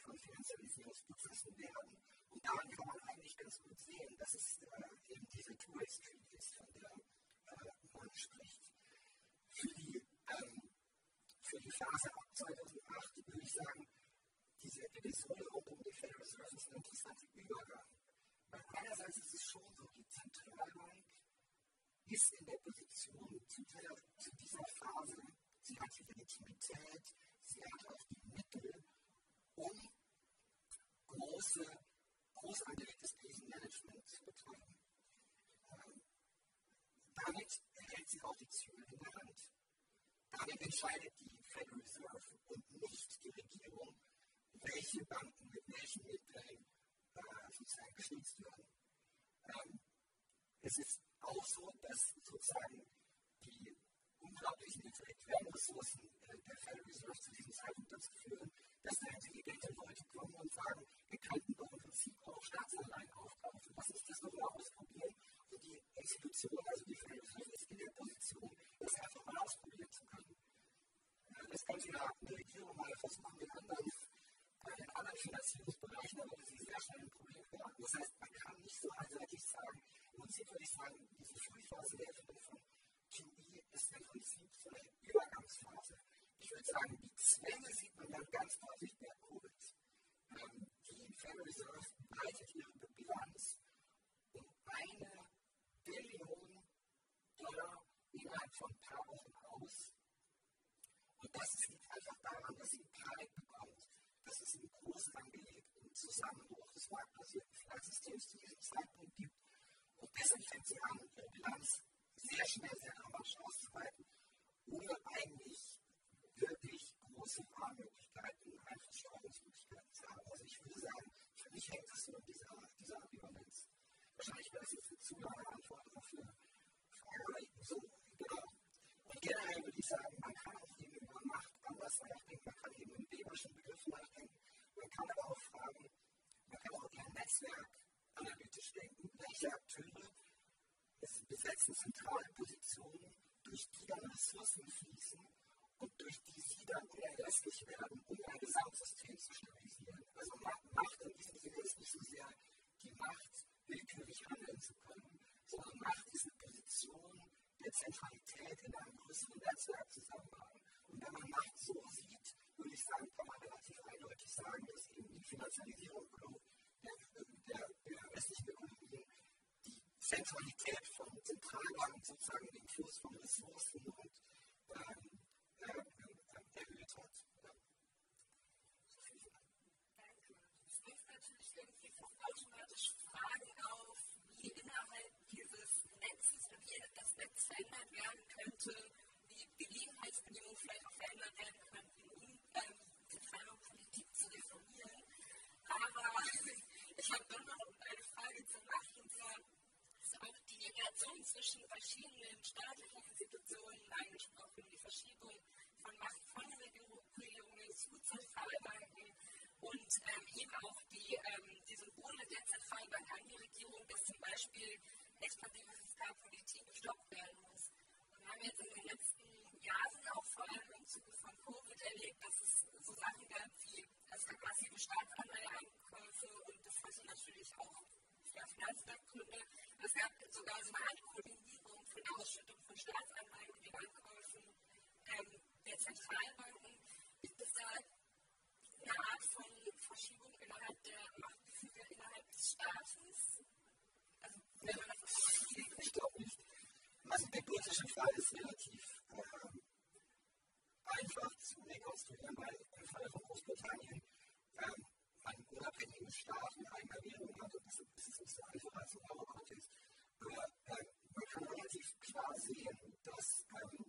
Speaker 3: von Finanzialisierungsprozessen werden. Und daran kann man eigentlich ganz gut sehen, dass es äh, eben diese Two-Way-Street ist, von der äh, man spricht. Für die, ähm, für die Phase ab 2008 würde ich sagen, diese Episode rund um die Federal Reserve ist ein interessanter Übergang. Weil einerseits ist es schon so, die Zentralbank ist in der Position zu, der, zu dieser Phase, sie hat die Legitimität, sie hat auch die Mittel, um große, groß angelegtes Krisenmanagement betreiben. Ähm, damit hält sie auch die Zügel in der Hand. Damit entscheidet die Federal Reserve und nicht die Regierung, welche Banken mit welchen Mitteln äh, sozusagen geschützt werden. Ähm, es ist auch so, dass sozusagen die unglaublichen intellektuellen Ressourcen äh, der Federal Reserve zu diesem Zeitpunkt dazu führen, dass da intelligente Leute kommen und sagen, wir könnten doch im Prinzip auch Staatsanleihen aufkaufen. Lass uns das doch mal ausprobieren. Und die Institution, also die Reserve, ist in der Position, das einfach mal ausprobieren zu können. Das könnte ja eine Regierung mal versuchen, in anderen, äh, in anderen Finanzierungsbereichen, aber sie sehr schnell ein Problem haben. Das heißt, man kann nicht so einseitig sagen, im Prinzip würde ich sagen, diese Frühphase der Erfindung von QE ist im Prinzip so eine Übergangsphase. Ich würde sagen, die Zwänge sieht man dann ganz deutlich bei Covid. Ähm, die Federal Reserve breitet ihre Bilanz um eine Billion Dollar innerhalb von ein paar Wochen aus. Und das liegt einfach daran, dass sie Panik bekommt, dass es einen großen angelegten Zusammenbruch des marktbasierten Finanzsystems zu diesem Zeitpunkt gibt. Und deshalb fängt sie an, ihre Bilanz sehr schnell, sehr dramatisch auszuweiten, ohne eigentlich wirklich große Fahrmöglichkeiten, Einflusssteuerungsmöglichkeiten zu haben. Also ich würde sagen, für mich hängt es nur dieser, dieser Ambivalenz. Wahrscheinlich wäre das jetzt eine zu lange Antwort auf eine Frage. So, genau. Und generell würde ich sagen, man kann auch eben über Macht anders nachdenken, man kann eben in Weberschen Begriffen nachdenken, man kann aber auch fragen, man kann auch eher Netzwerk analytisch denken, welche Akteure besetzen zentrale Positionen, durch die dann Ressourcen fließen und durch die sie dann unerlässlich werden, um ein Gesamtsystem zu stabilisieren. Also Macht in diesem Sinne ist nicht so sehr die Macht, willkürlich handeln zu können, sondern Macht ist eine Position der Zentralität in einem größeren Netzwerk zusammenhang. Und wenn man Macht so sieht, würde ich sagen, kann man relativ eindeutig sagen, dass eben die Finanzialisierung der, der, der westlichen Ökonomie die Zentralität von Zentralbanken sozusagen den Fluss von Ressourcen und ähm,
Speaker 2: zwischen verschiedenen staatlichen Institutionen angesprochen, die Verschiebung von Macht von Regierungen zu Zentralbanken und ähm, eben auch die, ähm, die Symbole der Zentralbank an die Regierung, dass zum Beispiel expansive Fiskalpolitik gestoppt werden muss. Und wir haben jetzt in den letzten Jahren auch vor allem im Zuge von Covid erlebt, dass es so Sachen gab wie es gab massive Staatsanleiheankäufe und das hatte natürlich auch Finanzmarktgründe. Es gab sogar so eine Art Koordinierung von der Ausschüttung von Staatsanleihen und den Ankäufen ähm, der Zentralbanken. Gibt es da eine Art von Verschiebung innerhalb der Machtgefüge innerhalb des Staates? Also, das
Speaker 3: Ich glaube nicht. Also der britische Fall ist relativ äh, einfach zu rekonstruieren, weil im Fall von Großbritannien ähm, einen unabhängigen Staat mit eigener Währung hat. Und das ist nicht so einfach als im Euro-Kontext. Aber äh, man kann relativ klar sehen, dass, ähm,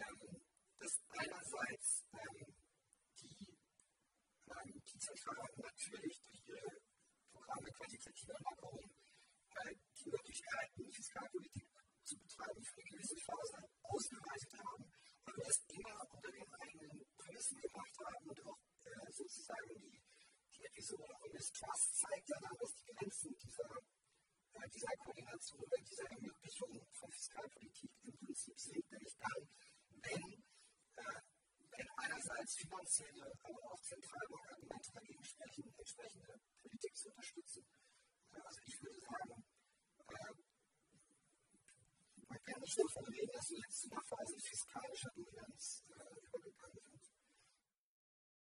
Speaker 3: ähm, dass einerseits ähm, ähm, die Zentralbanken natürlich durch ihre Programme quantitativer Lockerung äh, die Möglichkeiten, Fiskalpolitik zu betreiben, für eine gewisse Phase ausgeweitet haben, aber das immer unter den eigenen Prämissen gemacht haben und auch äh, sozusagen die, die Episode von des Trust zeigt ja dann, dass die Grenzen dieser, äh, dieser Koordination oder dieser Ermöglichung von Fiskalpolitik im Prinzip sind, nämlich dann, wenn, äh, wenn einerseits finanzielle, aber auch Zentralbankargumente dagegen sprechen, entsprechende Politik zu unterstützen. Also ich würde sagen, äh, man kann nicht davon reden, dass wir jetzt in einer Phase fiskalischer Dominanz